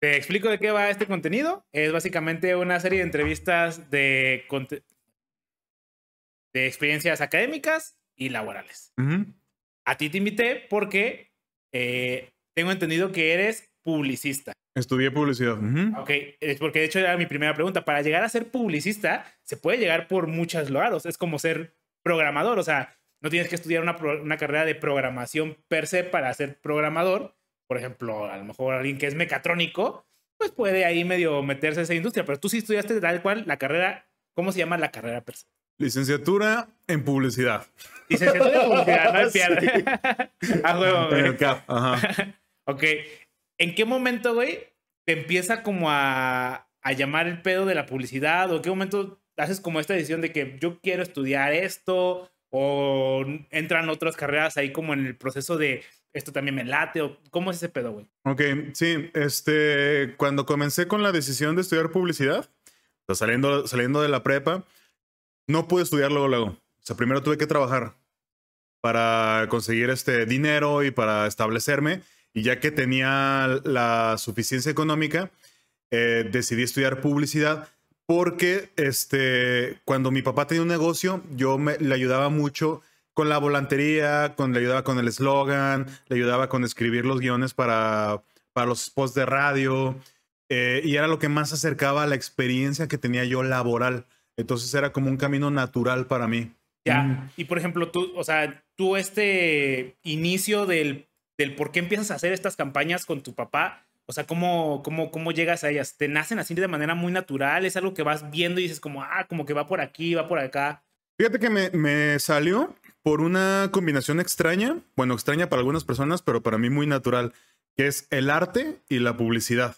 Te explico de qué va este contenido. Es básicamente una serie de entrevistas de, experiencias académicas y laborales. Ujú. A ti te invité porque eh, tengo entendido que eres publicista. Estudié publicidad. Ujú. Ok, es porque de hecho era mi primera pregunta. Para llegar a ser publicista, se puede llegar por muchos lados. Es como ser programador. O sea, no tienes que estudiar una carrera de programación per se para ser programador. Por ejemplo, a lo mejor alguien que es mecatrónico, pues puede ahí medio meterse a esa industria. Pero tú sí estudiaste tal cual la carrera. ¿Cómo se llama la carrera per se? Licenciatura en publicidad. Licenciatura de publicidad, no hay Sí. pierde. A huevo, En güey. el CAP. Ajá. Ok. ¿En qué momento, güey, te empieza como a, a llamar el pedo de la publicidad? ¿O en qué momento haces como esta decisión de que yo quiero estudiar esto? ¿O entran otras carreras ahí como en el proceso de esto también me late? ¿O cómo es ese pedo, güey? Ok, sí, este, cuando comencé con la decisión de estudiar publicidad, o saliendo, saliendo de la prepa, no pude estudiar luego, luego. O sea, primero tuve que trabajar para conseguir este dinero y para establecerme. Y ya que tenía la suficiencia económica, eh, decidí estudiar publicidad porque este, cuando mi papá tenía un negocio, yo me, le ayudaba mucho con la volantería, con, le ayudaba con el eslogan, le ayudaba con escribir los guiones para, para los spots de radio. eh, y era lo que más acercaba a la experiencia que tenía yo laboral. Entonces era como un camino natural para mí. Ya. Mm. Y por ejemplo, tú, o sea, tú este inicio del, del por qué empiezas a hacer estas campañas con tu papá, o sea, ¿cómo, cómo, ¿cómo llegas a ellas? ¿Te nacen así de manera muy natural? ¿Es algo que vas viendo y dices como, ah, como que va por aquí, va por acá? Fíjate que me, me salió por una combinación extraña, bueno, extraña para algunas personas, pero para mí muy natural, que es el arte y la publicidad.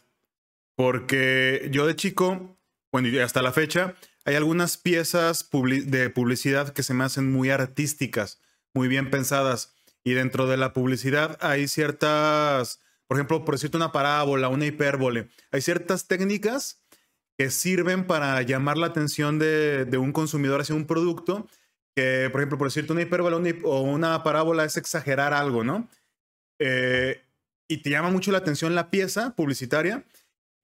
Porque yo de chico, bueno, y hasta la fecha, hay algunas piezas de publicidad que se me hacen muy artísticas, muy bien pensadas. Y dentro de la publicidad hay ciertas, por ejemplo, por decirte una parábola, una hipérbole, hay ciertas técnicas que sirven para llamar la atención de un consumidor hacia un producto. Que, por ejemplo, por decirte una hipérbole una hip- o una parábola es exagerar algo, ¿no? Eh, y te llama mucho la atención la pieza publicitaria.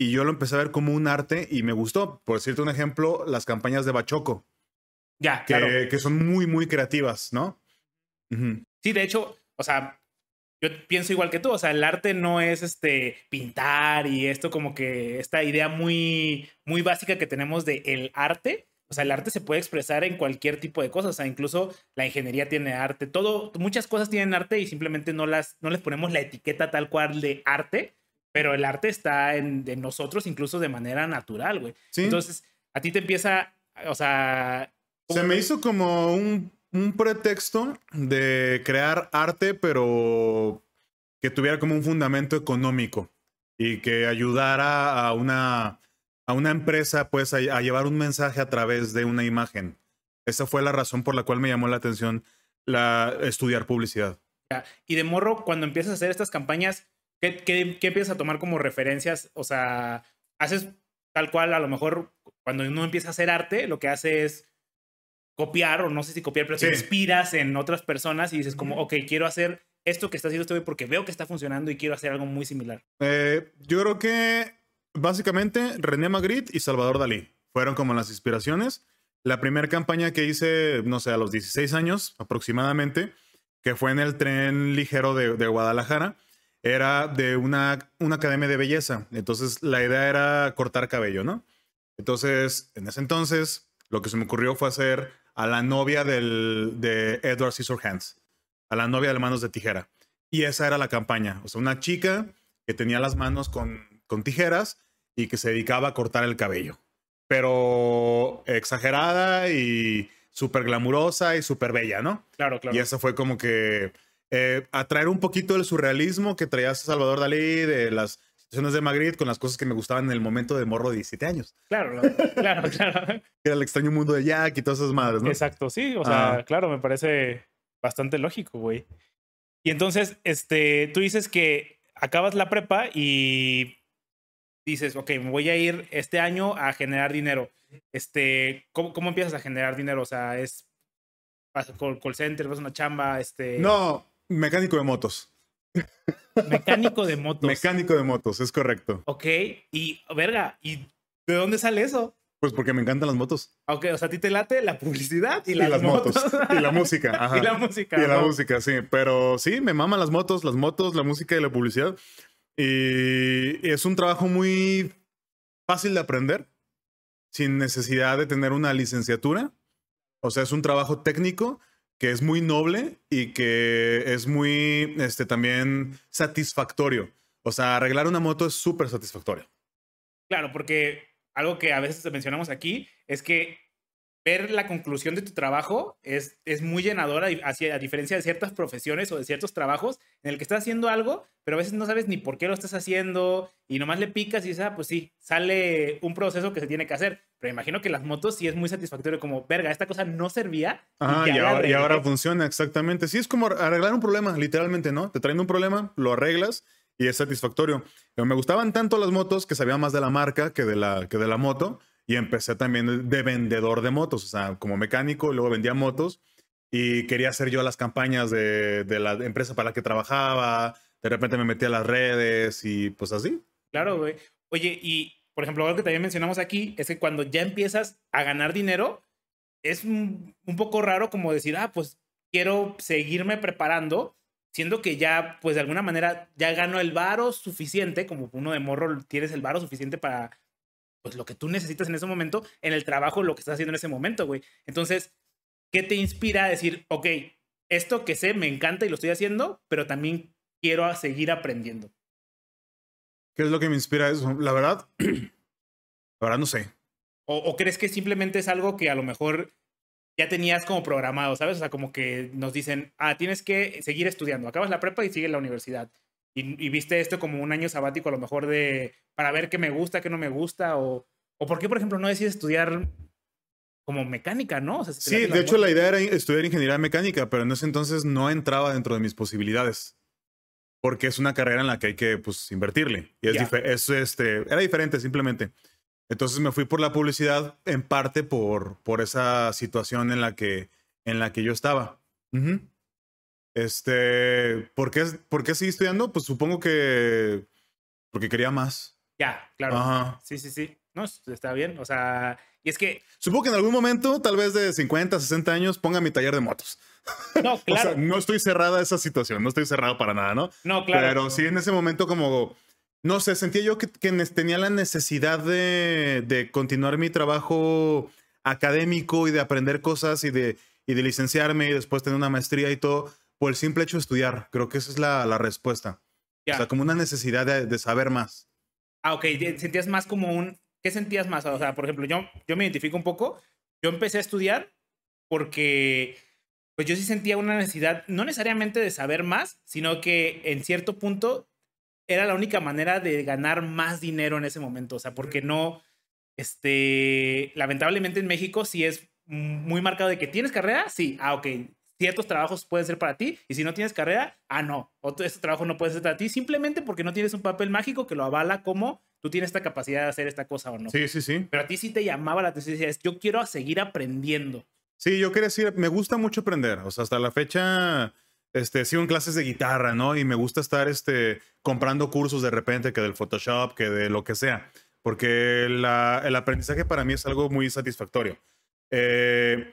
Y yo lo empecé a ver como un arte y me gustó. Por decirte un ejemplo, las campañas de Bachoco, Ya, que, claro. que son muy, muy creativas, ¿no? Ujú. Sí, de hecho, o sea, yo pienso igual que tú, o sea, el arte no es este pintar y esto como que esta idea muy muy básica que tenemos de el arte, o sea, el arte se puede expresar en cualquier tipo de cosas, o sea, incluso la ingeniería tiene arte, todo muchas cosas tienen arte y simplemente no las no les ponemos la etiqueta tal cual de arte, pero el arte está en nosotros incluso de manera natural, güey. Sí. Entonces, a ti te empieza, o sea, Se me hizo como un, un pretexto de crear arte, pero que tuviera como un fundamento económico y que ayudara a una, a una empresa pues a, a llevar un mensaje a través de una imagen. Esa fue la razón por la cual me llamó la atención la, estudiar publicidad. Y de morro, cuando empiezas a hacer estas campañas, ¿qué, qué, qué empiezas a tomar como referencias? O sea, haces tal cual, a lo mejor cuando uno empieza a hacer arte, lo que hace es copiar, o no sé si copiar, pero te Sí. inspiras en otras personas y dices como, ok, quiero hacer esto que está haciendo este güey porque veo que está funcionando y quiero hacer algo muy similar. Eh, yo creo que básicamente René Magritte y Salvador Dalí fueron como las inspiraciones. La primera campaña que hice, no sé, a los 16 años aproximadamente, que fue en el tren ligero de, Guadalajara, era de una, una academia de belleza. Entonces la idea era cortar cabello, ¿no? Entonces, en ese entonces, lo que se me ocurrió fue hacer a la novia del, de Edward Scissorhands, a la novia de manos de tijera. Y esa era la campaña. O sea, una chica que tenía las manos con, con tijeras y que se dedicaba a cortar el cabello. Pero exagerada y súper glamurosa y súper bella, ¿no? Claro, claro. Y eso fue como que eh, atraer un poquito del surrealismo que traía Salvador Dalí, de las situaciones de Magritte, con las cosas que me gustaban en el momento de morro de 17 años. Claro, claro, claro. Era el extraño mundo de Jack y todas esas madres, ¿no? Exacto, sí, o sea, Ah. claro, me parece bastante lógico, güey. Y entonces, este, tú dices que acabas la prepa y dices, ok, me voy a ir este año a generar dinero. Este, ¿cómo, cómo empiezas a generar dinero? O sea, es vas call, call center, vas a una chamba, este. No, mecánico de motos. Mecánico de motos. Mecánico de motos, es correcto. Ok, y verga, ¿y de dónde sale eso? Pues porque me encantan las motos. Ok, o sea, a ti te late la publicidad y, Y las, las motos. motos. Y la música. Ajá. y la música. Y la música, sí. Pero sí, me maman las motos, las motos, la música y la publicidad. Y es un trabajo muy fácil de aprender, sin necesidad de tener una licenciatura. O sea, es un trabajo técnico que es muy noble y que es muy, este, también satisfactorio. O sea, arreglar una moto es súper satisfactorio. Claro, porque algo que a veces mencionamos aquí es que ver la conclusión de tu trabajo es, es muy llenadora, y así, a diferencia de ciertas profesiones o de ciertos trabajos en el que estás haciendo algo, pero a veces no sabes ni por qué lo estás haciendo y nomás le picas y dices, ah, pues sí, sale un proceso que se tiene que hacer. Pero imagino que las motos sí es muy satisfactorio, como, verga, esta cosa no servía. Ajá, ya y, ahora, y ahora arreglé". funciona exactamente. Sí, es como arreglar un problema, literalmente, ¿no? Te traen un problema, lo arreglas y es satisfactorio. Pero me gustaban tanto las motos que sabía más de la marca que de la, que de la moto. Y empecé también de vendedor de motos, o sea, como mecánico, y luego vendía motos. Y quería hacer yo las campañas de, de la empresa para la que trabajaba. De repente me metí a las redes y pues así. Claro, güey. Oye, y por ejemplo, algo que también mencionamos aquí es que cuando ya empiezas a ganar dinero, es un, un poco raro como decir, ah, pues quiero seguirme preparando, siendo que ya, pues de alguna manera, ya gano el varo suficiente, como uno de morro tienes el varo suficiente para, pues lo que tú necesitas en ese momento, en el trabajo, lo que estás haciendo en ese momento, güey. Entonces, ¿qué te inspira a decir, ok, esto que sé me encanta y lo estoy haciendo, pero también quiero seguir aprendiendo? ¿Qué es lo que me inspira eso? La verdad, la verdad no sé. O, o crees que simplemente es algo que a lo mejor ya tenías como programado, ¿sabes? O sea, como que nos dicen, ah, tienes que seguir estudiando, acabas la prepa y sigues la universidad. Y, y viste esto como un año sabático a lo mejor de, para ver qué me gusta, qué no me gusta, o, o por qué, por ejemplo, no decides estudiar como mecánica, ¿no? O sea, si Sí, de hecho la idea era estudiar ingeniería mecánica, pero en ese entonces no entraba dentro de mis posibilidades. Porque es una carrera en la que hay que pues, invertirle. Y es, es, este, era diferente simplemente. Entonces me fui por la publicidad en parte por, por esa situación en la que, en la que yo estaba. Ujú. Este, ¿por qué, ¿por qué seguí estudiando? Pues supongo que porque quería más. Ya, claro. Ajá. Sí, sí, sí. No, está bien. O sea, y es que, Supongo que en algún momento, tal vez de 50, 60 años, ponga mi taller de motos. no, O claro. sea, no estoy cerrada a esa situación, no estoy cerrado para nada, ¿no? no, claro. Pero sí en ese momento como, no sé, sentía yo que, que tenía la necesidad de, de continuar mi trabajo académico y de aprender cosas y de, y de licenciarme y después tener una maestría y todo por el simple hecho de estudiar. Creo que esa es la, la respuesta. Ya. O sea, como una necesidad de, de saber más. Ah, ok. Sentías más como un... ¿Qué sentías más? O sea, por ejemplo, yo, yo me identifico un poco. Yo empecé a estudiar porque pues yo sí sentía una necesidad, no necesariamente de saber más, sino que en cierto punto era la única manera de ganar más dinero en ese momento. O sea, porque no, este, lamentablemente en México sí es muy marcado de que tienes carrera, sí, ah, ok. Ciertos trabajos pueden ser para ti y si no tienes carrera, ah, no, otro, este trabajo no puede ser para ti simplemente porque no tienes un papel mágico que lo avala como tú tienes esta capacidad de hacer esta cosa o no. Sí, sí, sí. Pero a ti sí te llamaba la atención decías, yo quiero seguir aprendiendo. Sí, yo quería decir, me gusta mucho aprender. O sea, hasta la fecha, este, sigo en clases de guitarra, ¿no? Y me gusta estar, este, comprando cursos de repente, que del Photoshop, que de lo que sea. Porque la- el aprendizaje para mí es algo muy satisfactorio. Eh,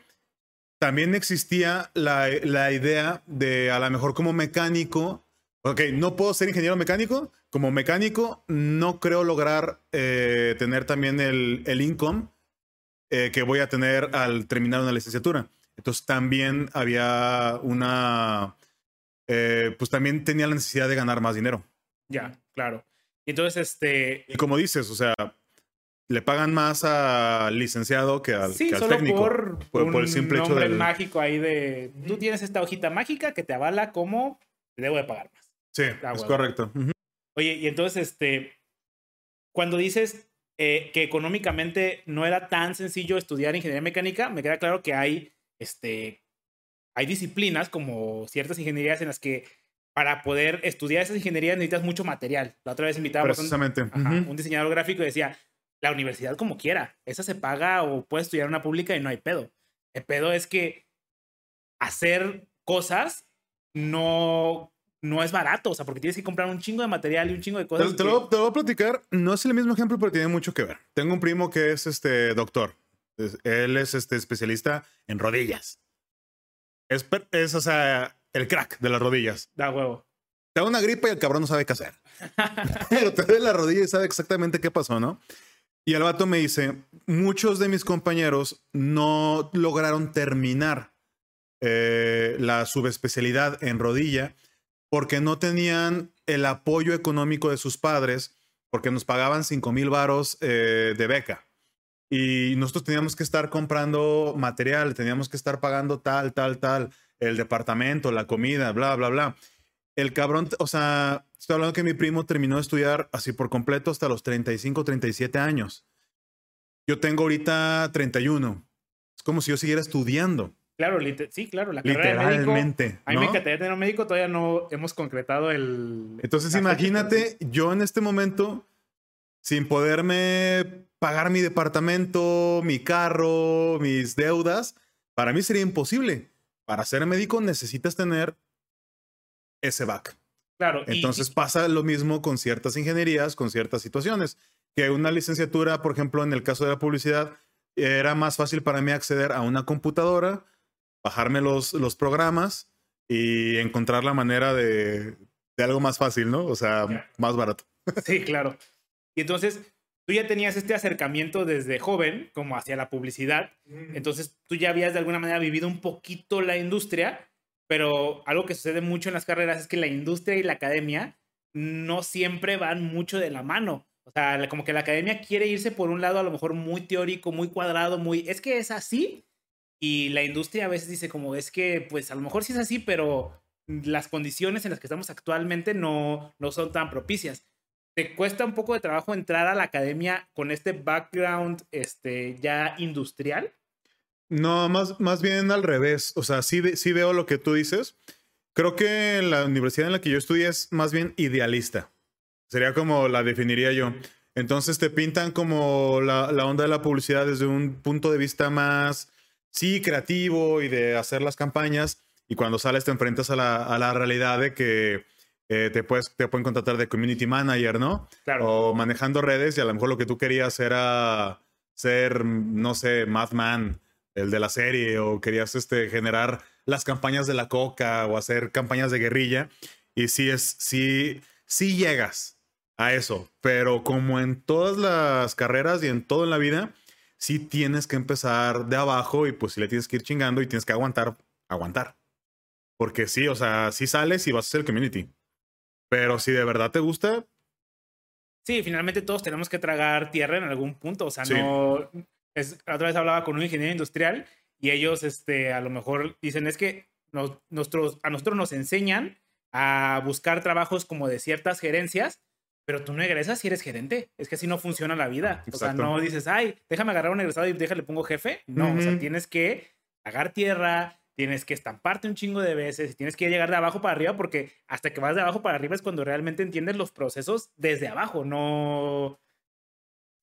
también existía la, la idea de, a lo mejor como mecánico, ok, no puedo ser ingeniero mecánico. Como mecánico, no creo lograr eh, tener también el, el income eh, que voy a tener al terminar una licenciatura. Entonces también había una, eh, pues también tenía la necesidad de ganar más dinero. Ya, claro. Entonces, este, Y como dices, o sea, le pagan más al licenciado que al, sí, que al solo técnico. por, por- un por el simple hecho del- mágico ahí de, tú tienes esta hojita mágica que te avala como te debo de pagar más. Sí, Ah, es correcto. Oye, y entonces, este, cuando dices eh, que económicamente no era tan sencillo estudiar ingeniería mecánica, me queda claro que hay, este, hay disciplinas como ciertas ingenierías en las que para poder estudiar esas ingenierías necesitas mucho material. La otra vez invitábamos a un diseñador gráfico y decía, la universidad como quiera, esa se paga o puedes estudiar una pública y no hay pedo. El pedo es que hacer cosas no, no es barato, o sea, porque tienes que comprar un chingo de material y un chingo de Te, cosas. te que- lo, te lo voy a platicar. No es el mismo ejemplo, pero tiene mucho que ver. Tengo un primo que es este doctor. Él es este especialista en rodillas. Es, es, o sea, el crack de las rodillas. Da huevo. Te da una gripa y el cabrón no sabe qué hacer. Pero te duele la rodilla y sabe exactamente qué pasó, ¿no? Y el vato me dice, muchos de mis compañeros no lograron terminar eh, la subespecialidad en rodilla porque no tenían el apoyo económico de sus padres, porque nos pagaban 5 mil varos eh, de beca. Y nosotros teníamos que estar comprando material, teníamos que estar pagando tal, tal, tal, el departamento, la comida, bla, bla, bla. El cabrón, o sea, estoy hablando que mi primo terminó de estudiar así por completo hasta los 35, 37 años. Yo tengo ahorita 31. Es como si yo siguiera estudiando. Claro, sí, claro, la carrera de médico. Literalmente. A mí me encantaría tener un médico, todavía no hemos concretado el... Entonces imagínate, yo en este momento, sin poderme pagar mi departamento, mi carro, mis deudas, para mí sería imposible. Para ser médico necesitas tener ese back. Claro, y- Entonces pasa lo mismo con ciertas ingenierías, con ciertas situaciones. Que una licenciatura, por ejemplo, en el caso de la publicidad, era más fácil para mí acceder a una computadora, bajarme los, los programas y encontrar la manera de, de algo más fácil, ¿no? O sea, más barato. Sí, claro. Y entonces tú ya tenías este acercamiento desde joven, como hacia la publicidad. Entonces tú ya habías de alguna manera vivido un poquito la industria, pero algo que sucede mucho en las carreras es que la industria y la academia no siempre van mucho de la mano. O sea, como que la academia quiere irse por un lado a lo mejor muy teórico, muy cuadrado, muy... Es que es así. Y la industria a veces dice como, es que pues a lo mejor sí es así, pero las condiciones en las que estamos actualmente no, no son tan propicias. ¿Te cuesta un poco de trabajo entrar a la academia con este background este, ya industrial? No, más, más bien al revés. O sea, sí, sí veo lo que tú dices. Creo que la universidad en la que yo estudié es más bien idealista. Sería como la definiría yo. Entonces te pintan como la, la onda de la publicidad desde un punto de vista más, sí, creativo y de hacer las campañas. Y cuando sales te enfrentas a la, a la realidad de que eh, te, puedes, te pueden contratar de community manager, ¿no? Claro. O manejando redes y a lo mejor lo que tú querías era ser, no sé, Madman, el de la serie, o querías este, generar las campañas de la coca o hacer campañas de guerrilla. Y sí es, sí, sí llegas a eso, pero como en todas las carreras y en todo en la vida, sí tienes que empezar de abajo y pues sí le tienes que ir chingando y tienes que aguantar, aguantar. Porque sí, o sea, sí sales y vas a ser community. Pero si de verdad te gusta, Sí, finalmente todos tenemos que tragar tierra en algún punto. O sea, Sí. no. Es, la otra vez hablaba con un ingeniero industrial y ellos este, a lo mejor dicen: es que nos, nuestros, a nosotros nos enseñan a buscar trabajos como de ciertas gerencias, pero tú no egresas si eres gerente. Es que así no funciona la vida. O sea, Exacto. no dices, ay, déjame agarrar un egresado y déjale pongo jefe. No, o sea, tienes que tragar tierra, tienes que estamparte un chingo de veces y tienes que llegar de abajo para arriba porque hasta que vas de abajo para arriba es cuando realmente entiendes los procesos desde abajo, no...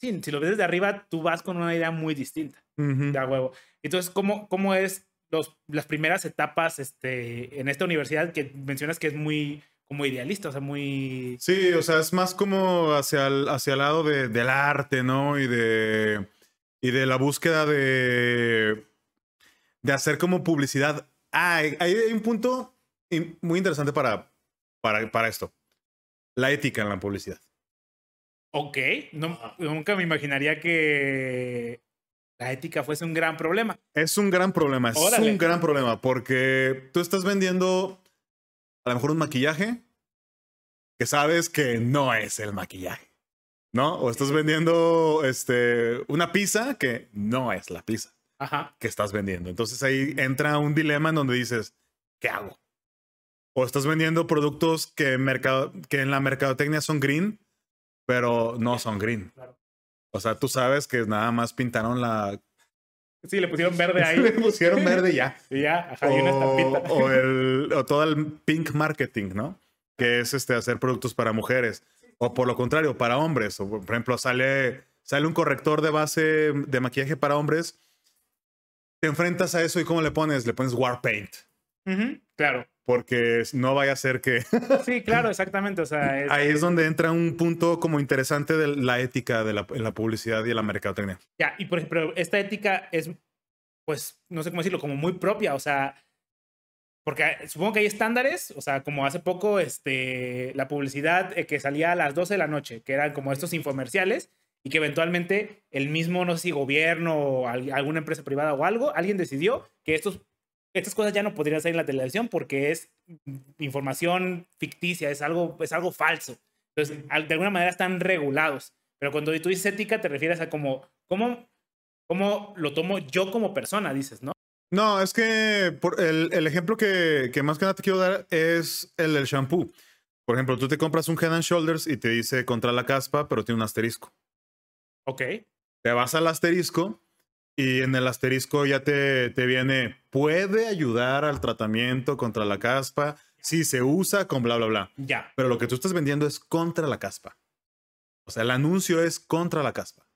Sí, si lo ves desde arriba, tú vas con una idea muy distinta, de a huevo. Entonces, ¿cómo, cómo es los, las primeras etapas este, en esta universidad que mencionas que es muy como idealista, o sea, muy... Sí, o sea, es más como hacia el, hacia el lado de- del arte, ¿no? Y de, y de la búsqueda de, de hacer como publicidad. Ah, hay, hay un punto muy interesante para, para, para esto. La ética en la publicidad. Ok, no, nunca me imaginaría que la ética fuese un gran problema. Es un gran problema, es Órale. un gran problema porque tú estás vendiendo a lo mejor un maquillaje que sabes que no es el maquillaje, ¿no? O estás vendiendo este, una pizza que no es la pizza Ajá. que estás vendiendo. Entonces ahí entra un dilema en donde dices, ¿qué hago? O estás vendiendo productos que, en mercado, que en la mercadotecnia son green, pero no son green. Claro. O sea, tú sabes que nada más pintaron la... Sí, le pusieron verde Le ahí pusieron verde ya. y ya, ajá, y una o, estampita. o el, o todo el pink marketing, ¿no? Que es este, hacer productos para mujeres. O por lo contrario, para hombres. O, por ejemplo, sale, sale un corrector de base de maquillaje para hombres. Te enfrentas a eso y ¿cómo le pones? Le pones War Paint. Claro. Porque no vaya a ser que... sí, claro, exactamente. O sea, Ahí es donde entra un punto como interesante de la ética de la, en la publicidad y la mercadotecnia. Ya, y por ejemplo, esta ética es, pues, no sé cómo decirlo, como muy propia, o sea, porque supongo que hay estándares, o sea, como hace poco, este, la publicidad eh, que salía a las 12 de la noche, que eran como estos infomerciales, y que eventualmente el mismo, no sé si gobierno o alguna empresa privada o algo, alguien decidió que estos estas cosas ya no podrían salir en la televisión porque es información ficticia, es algo, es algo falso. Entonces, de alguna manera están regulados. Pero cuando tú dices ética, te refieres a como, ¿cómo, cómo lo tomo yo como persona, dices, ¿no? No, es que por el, el, ejemplo que, que, más que nada te quiero dar es el del shampoo. Por ejemplo, tú te compras un Head and Shoulders y te dice contra la caspa, pero tiene un asterisco. Ok. Te vas al asterisco y en el asterisco ya te, te viene, puede ayudar al tratamiento contra la caspa si se usa con bla, bla, bla. Ya. Pero lo que tú estás vendiendo es contra la caspa. O sea, el anuncio es contra la caspa.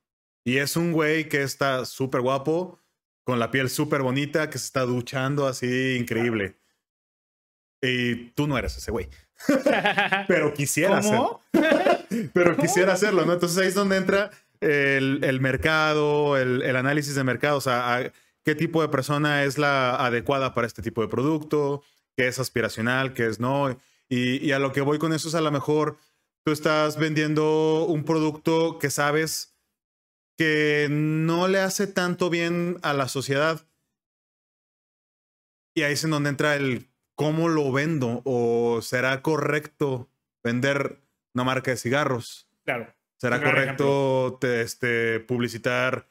Y es un güey que está súper guapo, con la piel súper bonita, que se está duchando así increíble. Y tú no eres ese güey. Pero quisiera ¿Cómo? Pero quisiera hacerlo, ¿no? Entonces ahí es donde entra el, mercado, el, análisis de mercado, o sea, qué tipo de persona es la adecuada para este tipo de producto, qué es aspiracional, qué es no. Y, a lo que voy con eso es a lo mejor tú estás vendiendo un producto que sabes que no le hace tanto bien a la sociedad. Y ahí es en donde entra el cómo lo vendo o será correcto vender una marca de cigarros. Claro. ¿Será correcto este, publicitar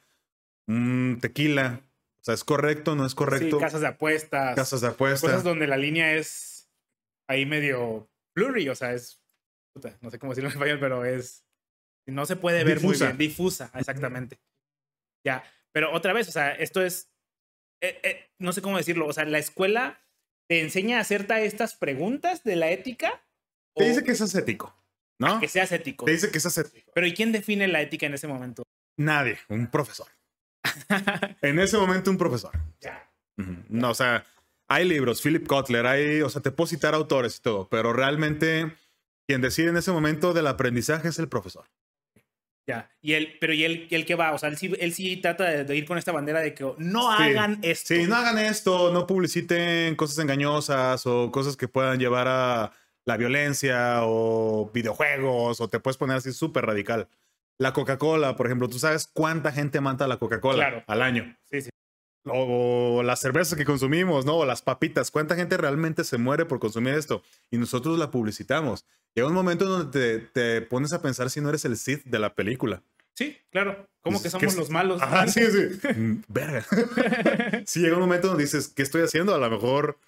un tequila? O sea, ¿es correcto no es correcto? Sí, casas de apuestas. Casas de apuestas. Cosas donde la línea es ahí medio blurry, o sea, es... no sé cómo decirlo en español, pero es... No se puede ver muy bien. Difusa, exactamente. Ya, pero otra vez, o sea, esto es... Eh, eh, no sé cómo decirlo, o sea, la escuela te enseña a hacerte estas preguntas de la ética. Te dice que es ético. ¿No? que seas ético. Te dice que seas ético. Pero ¿y quién define la ética en ese momento? Nadie, un profesor. en ese momento, un profesor. Ya. No, o sea, hay libros, Philip Kotler, hay, o sea, te puedo citar autores y todo, pero realmente quien decide en ese momento del aprendizaje es el profesor. Ya, y él, pero ¿y él, el que va? O sea, él sí, él sí trata de, ir con esta bandera de que no hagan esto. Sí, no hagan esto, no publiciten cosas engañosas o cosas que puedan llevar a la violencia o videojuegos o te puedes poner así súper radical. La Coca-Cola, por ejemplo, ¿tú sabes cuánta gente mata la Coca-Cola al año? Sí, sí. O, las cervezas que consumimos, ¿no? O las papitas. ¿Cuánta gente realmente se muere por consumir esto? Y nosotros la publicitamos. Llega un momento en donde te, pones a pensar si no eres el Sith de la película. Sí, claro. ¿Cómo que somos los malos? Ah, sí, sí. Mm, verga. sí, llega un momento donde dices, ¿qué estoy haciendo? A lo mejor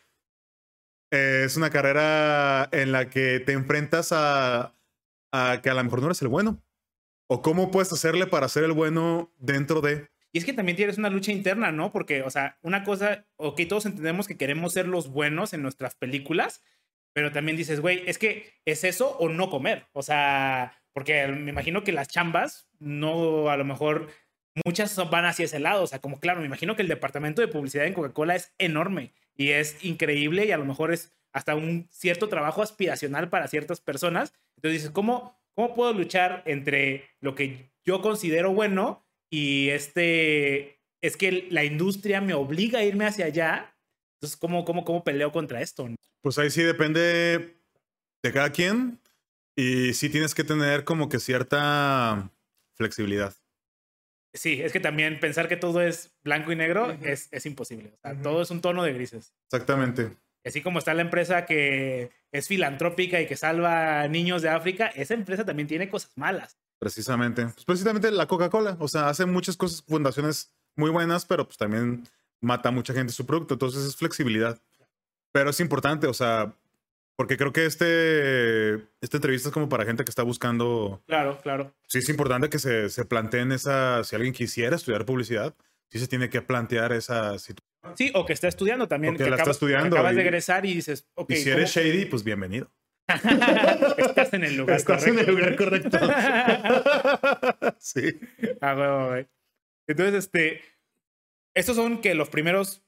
es una carrera en la que te enfrentas a, que a lo mejor no eres el bueno. O cómo puedes hacerle para ser el bueno dentro de... Y es que también tienes una lucha interna, ¿no? Porque, o sea, una cosa, ok, todos entendemos que queremos ser los buenos en nuestras películas, pero también dices, güey, es que es eso o no comer. O sea, porque me imagino que las chambas, no, a lo mejor muchas van hacia ese lado. O sea, como claro, me imagino que el departamento de publicidad en Coca-Cola es enorme y es increíble y a lo mejor es hasta un cierto trabajo aspiracional para ciertas personas. Entonces dices, ¿cómo, cómo puedo luchar entre lo que yo considero bueno y este, es que la industria me obliga a irme hacia allá? Entonces, ¿cómo, cómo, cómo peleo contra esto? Pues ahí sí depende de cada quien y sí tienes que tener como que cierta flexibilidad. Sí, es que también pensar que todo es blanco y negro es, es, imposible. O sea, todo es un tono de grises. Exactamente. Así como está la empresa que es filantrópica y que salva a niños de África, esa empresa también tiene cosas malas. Precisamente. Pues precisamente la Coca-Cola. O sea, hace muchas cosas, fundaciones muy buenas, pero pues también mata a mucha gente su producto. Entonces es flexibilidad. Pero es importante, o sea, porque creo que este, esta entrevista es como para gente que está buscando. Claro, claro. Sí, es importante que se, se planteen esa. Si alguien quisiera estudiar publicidad, sí se tiene que plantear esa situación. Sí, o que está estudiando también. que, la está estudiando. acabas de egresar y dices, ok. Y si eres shady, pues bienvenido. Estás en el lugar Estás correcto. en el lugar correcto. sí. Ah. Entonces, este. Estos son que los primeros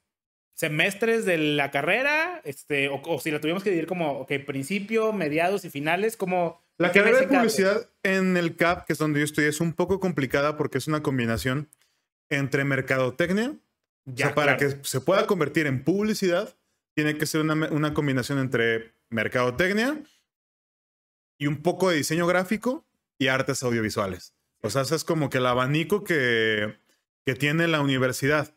semestres de la carrera, este, o, si la tuvimos que dividir como, ok, principio, mediados y finales, como... La carrera de publicidad en el CAP, que es donde yo estoy, es un poco complicada porque es una combinación entre mercadotecnia, ya, o sea, para que se pueda convertir en publicidad, tiene que ser una, una combinación entre mercadotecnia y un poco de diseño gráfico y artes audiovisuales. O sea, es como que el abanico que, que tiene la universidad.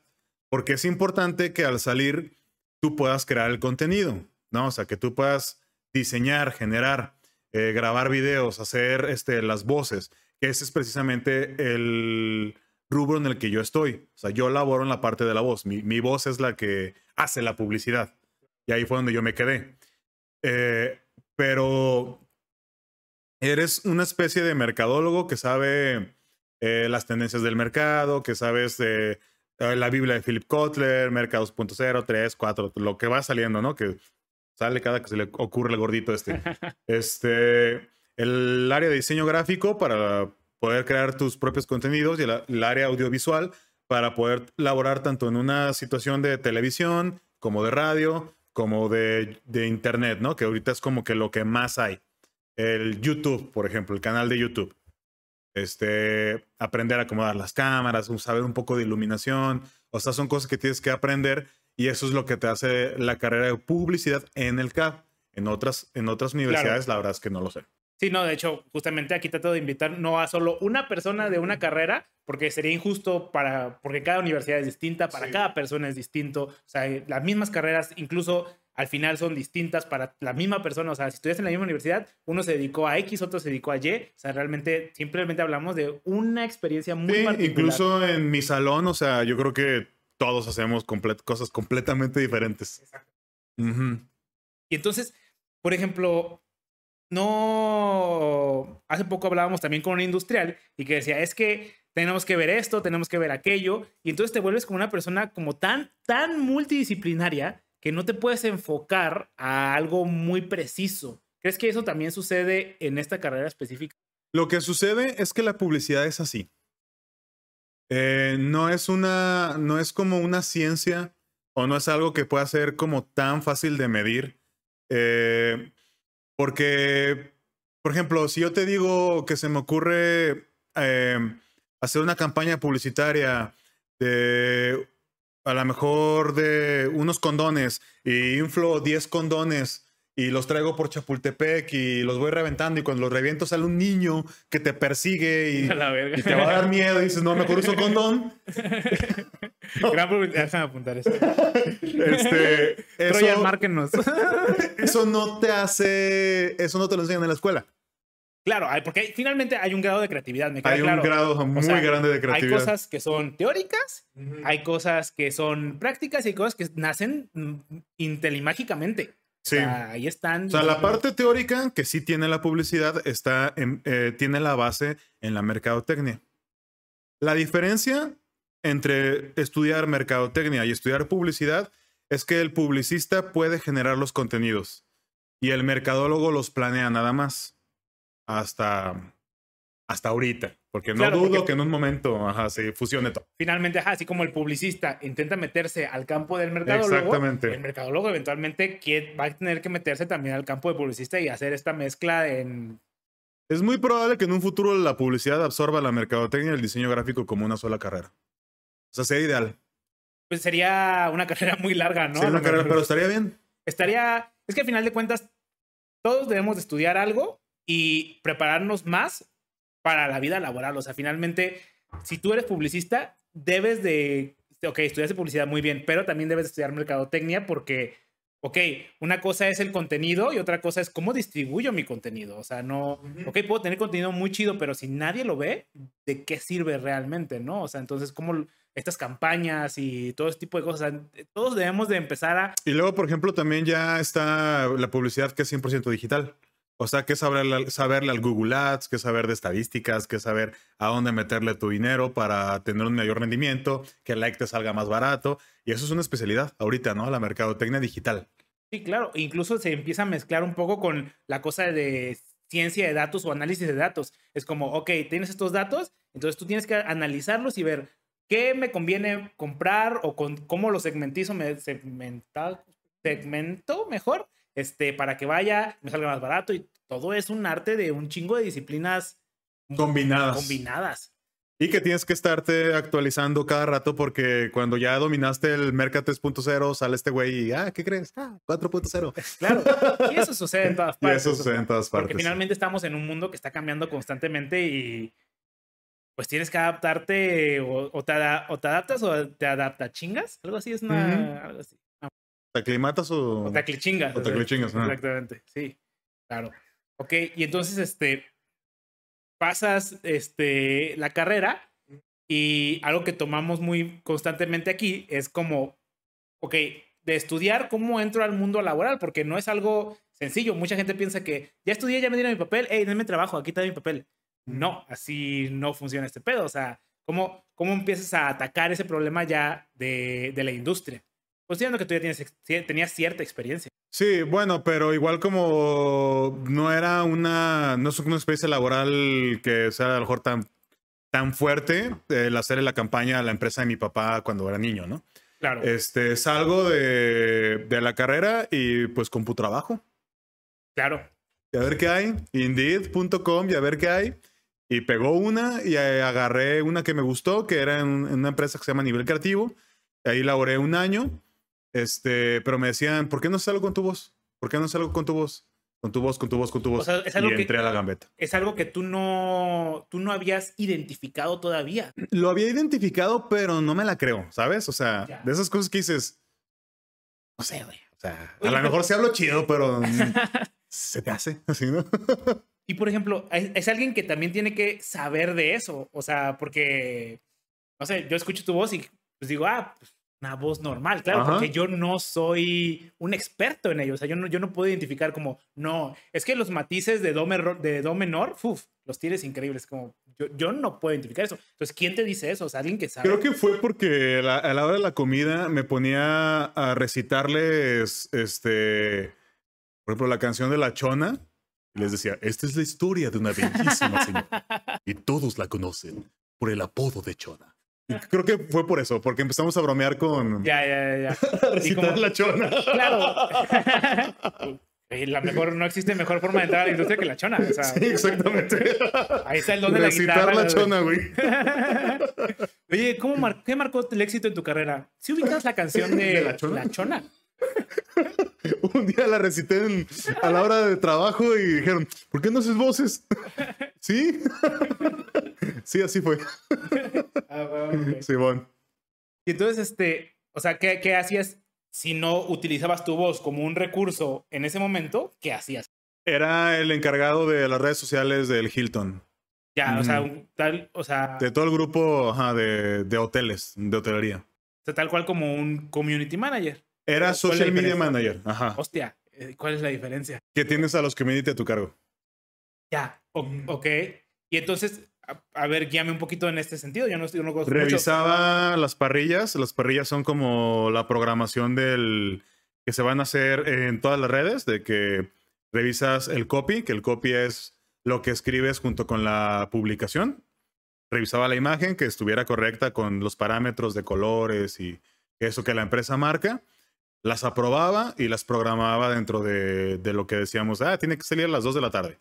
Porque es importante que al salir tú puedas crear el contenido, ¿no? O sea, que tú puedas diseñar, generar, eh, grabar videos, hacer este, las voces, que ese es precisamente el rubro en el que yo estoy. O sea, yo laboro en la parte de la voz. Mi, mi voz es la que hace la publicidad. Y ahí fue donde yo me quedé. Eh, pero eres una especie de mercadólogo que sabe eh, las tendencias del mercado, que sabes de la Biblia de Philip Kotler, Mercado 2.0, 3, 4, lo que va saliendo, ¿no? Que sale cada que se le ocurre el gordito este. este, el área de diseño gráfico para poder crear tus propios contenidos y el, área audiovisual para poder laborar tanto en una situación de televisión como de radio, como de, de internet, ¿no? Que ahorita es como que lo que más hay el YouTube, por ejemplo, el canal de YouTube. Este, aprender a acomodar las cámaras, saber un poco de iluminación. O sea, son cosas que tienes que aprender y eso es lo que te hace la carrera de publicidad en el CAP. En otras, en otras universidades, la verdad es que no lo sé. Sí, no, de hecho, justamente aquí trato de invitar no a solo una persona de una carrera, porque sería injusto para, porque cada universidad es distinta, para cada persona es distinto. O sea, las mismas carreras, incluso al final son distintas para la misma persona. O sea, si estudias en la misma universidad, uno se dedicó a X, otro se dedicó a Y. O sea, realmente simplemente hablamos de una experiencia muy sí, Incluso en mi salón, o sea, yo creo que todos hacemos cosas completamente diferentes. Exacto. Y entonces, por ejemplo, no. Hace poco hablábamos también con un industrial y que decía, es que tenemos que ver esto, tenemos que ver aquello. Y entonces te vuelves como una persona como tan, tan multidisciplinaria que no te puedes enfocar a algo muy preciso. ¿Crees que eso también sucede en esta carrera específica? Lo que sucede es que la publicidad es así. Eh, no es una, no es como una ciencia o no es algo que pueda ser como tan fácil de medir. Eh, porque, por ejemplo, si yo te digo que se me ocurre eh, hacer una campaña publicitaria de a lo mejor de unos condones y inflo 10 condones y los traigo por Chapultepec y los voy reventando y cuando los reviento sale un niño que te persigue y, te va a dar miedo y dices, no, mejor uso condón. Gran déjame apuntar eso. Este, eso, márquenos. eso no te hace, eso no te lo enseñan en la escuela. Claro, porque finalmente hay un grado de creatividad, me Hay un grado muy grande de creatividad. Hay cosas que son teóricas, hay cosas que son prácticas y hay cosas que nacen mm, intelimágicamente. Sí. ahí están. O sea, la parte teórica que sí tiene la publicidad está eh, tiene la base en la mercadotecnia. La diferencia entre estudiar mercadotecnia y estudiar publicidad es que el publicista puede generar los contenidos y el mercadólogo los planea nada más hasta, hasta ahorita. Porque no dudo que en un momento se fusione todo. Finalmente, así como el publicista intenta meterse al campo del mercadólogo, Exactamente. el mercadólogo eventualmente va a tener que meterse también al campo de publicista y hacer esta mezcla en... Es muy probable que en un futuro la publicidad absorba la mercadotecnia y el diseño gráfico como una sola carrera. O sea, sería ideal. Pues sería una carrera muy larga, ¿no? Sería una carrera, pero estaría bien. Estaría... Es que al final de cuentas, todos debemos de estudiar algo y prepararnos más para la vida laboral. O sea, finalmente, si tú eres publicista, debes de, ok, estudiaste publicidad muy bien, pero también debes de estudiar mercadotecnia porque, ok, una cosa es el contenido y otra cosa es cómo distribuyo mi contenido. O sea, no, ok, puedo tener contenido muy chido, pero si nadie lo ve, ¿de qué sirve realmente, no? O sea, entonces, ¿cómo estas campañas y todo este tipo de cosas. todos debemos de empezar a... Y luego, por ejemplo, también ya está la publicidad que es 100% digital. O sea, que saberle, saberle al Google Ads, que saber de estadísticas, que saber a dónde meterle tu dinero para tener un mayor rendimiento, que el like te salga más barato. Y eso es una especialidad ahorita, ¿no? La mercadotecnia digital. Sí, claro. Incluso se empieza a mezclar un poco con la cosa de ciencia de datos o análisis de datos. Es como, ok, tienes estos datos, entonces tú tienes que analizarlos y ver qué me conviene comprar o con cómo lo segmentizo, segmento mejor, este, para que vaya, me salga más barato y todo es un arte de un chingo de disciplinas Combinadas. combinadas. Y que tienes que estarte actualizando cada rato porque cuando ya dominaste el Merca 3.0 sale este güey y, ah, ¿qué crees? Ah, 4.0. Claro, y eso sucede en todas Y partes. eso o sea, sucede en todas partes. Porque finalmente estamos en un mundo que está cambiando constantemente y pues tienes que adaptarte o, o te, o te adaptas o te adapta chingas. Algo así es una... Algo así. ¿Te aclimatas o...? O te aclichingas. O te aclichingas, ajá. Exactamente, sí. Claro. Ok, y entonces, este, pasas, este, la carrera y algo que tomamos muy constantemente aquí es como, ok, de estudiar cómo entro al mundo laboral, porque no es algo sencillo. Mucha gente piensa que ya estudié, ya me dieron mi papel, hey, denme trabajo, aquí está mi papel. No, así no funciona este pedo. O sea, ¿cómo, cómo empiezas a atacar ese problema ya de, de la industria? Considerando que tú ya tienes, tenías cierta experiencia. Sí, bueno, pero igual como no era una, no es una experiencia laboral que sea a lo mejor tan, tan fuerte el hacer la campaña a la empresa de mi papá cuando era niño, ¿no? Claro. Este, salgo de, de la carrera y pues trabajo Claro. Y a ver qué hay. Indeed.com y a ver qué hay. Y pegó una y eh, agarré una que me gustó, que era en una empresa que se llama Nivel Creativo. Ahí laboré un año. Este, pero me decían, ¿por qué no salgo con tu voz? ¿Por qué no salgo con tu voz? Con tu voz, con tu voz, con tu voz. O sea, es y algo que- entré a la gambeta. Es algo que tú no, tú no habías identificado todavía. Lo había identificado, pero no me la creo, ¿sabes? O sea, Ya. de esas cosas que dices, no sé, güey. O sea, Oye, a lo pero- mejor sí hablo chido, pero se te hace así, ¿no? Y por ejemplo, es, es alguien que también tiene que saber de eso. O sea, porque, no sé, yo escucho tu voz y pues digo, ah, pues una voz normal, claro, Ajá. porque yo no soy un experto en ello. O sea, yo no, yo no puedo identificar como, no, es que los matices de do, menor- de do menor, uf, los tienes increíbles. Como, yo, yo no puedo identificar eso. Entonces, ¿quién te dice eso? O sea, alguien que sabe. Creo que fue porque la- a la hora de la comida me ponía a recitarles, este, por ejemplo, la canción de La Chona. Y les decía, esta es la historia de una bellísima señora. Y todos la conocen por el apodo de Chona. Creo que fue por eso, porque empezamos a bromear con Ya, ya, ya. ya. a recitar como- La Chona. Claro. La mejor, no existe mejor forma de entrar a la industria que la chona. O sea, Sí, exactamente. ahí está el don de la guitarra. La. Chona, güey. Oye, ¿cómo mar- ¿qué marcó el éxito en tu carrera? ¿Si ubicas la canción de, ¿De La Chona? La Chona? Un día la recité en- a la hora de trabajo y dijeron, ¿por qué no haces voces? ¿Sí? sí, así fue. Ah, bueno. Y entonces, este, o sea, ¿qué, qué hacías si no utilizabas tu voz como un recurso en ese momento? ¿Qué hacías? Era el encargado de las redes sociales del Hilton. Ya, o sea, un tal, o sea, De todo el grupo ajá, de, de hoteles, de hotelería. o sea, tal cual como un community manager. Era ¿Cuál es la social media manager. Ajá. Hostia, eh, ¿cuál es la diferencia? Que tienes a los community a tu cargo. Ya, o- ok. Y entonces, a, a ver, guíame un poquito en este sentido. Yo no, estoy- yo no conozco mucho. Revisaba las parrillas. Las parrillas son como la programación del que se van a hacer en todas las redes, de que revisas el copy, que el copy es lo que escribes junto con la publicación. Revisaba la imagen, que estuviera correcta con los parámetros de colores y eso que la empresa marca. Las aprobaba y las programaba dentro de, de lo que decíamos, ah, tiene que salir a las 2 de la tarde.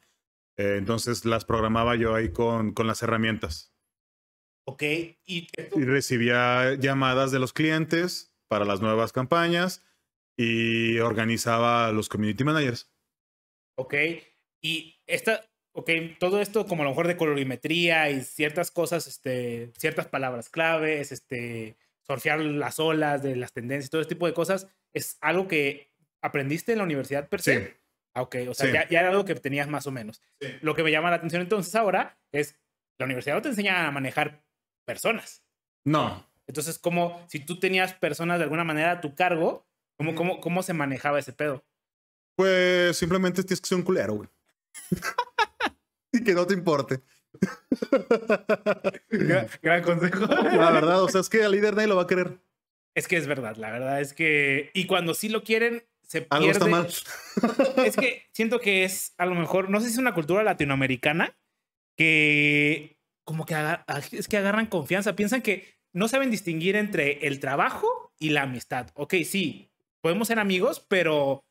Eh, entonces las programaba yo ahí con, con las herramientas Ok, y recibía llamadas de los clientes para las nuevas campañas y organizaba los community managers. ok. Y esta, ok, todo esto como a lo mejor de colorimetría y ciertas cosas, este, ciertas palabras claves, este, surfear las olas de las tendencias, todo este tipo de cosas, ¿es algo que aprendiste en la universidad per se? Sí. Ah, ok, o sea, Sí. ya, ya era algo que tenías más o menos. Lo que me llama la atención entonces ahora es, la universidad no te enseña a manejar personas. No, Entonces, como si tú tenías personas de alguna manera a tu cargo, ¿cómo, Ujú. cómo, cómo se manejaba ese pedo? pues simplemente tienes que ser un culero, güey. y que no te importe. Gran, gran consejo. La verdad, o sea, es que al líder nadie lo va a querer. Es que es verdad, la verdad es que. Y cuando sí lo quieren, se Algo pierde. está mal. Es que siento que es a lo mejor, no sé si es una cultura latinoamericana que como que es que agarran confianza, piensan que no saben distinguir entre el trabajo y la amistad. Ok, sí, podemos ser amigos, pero,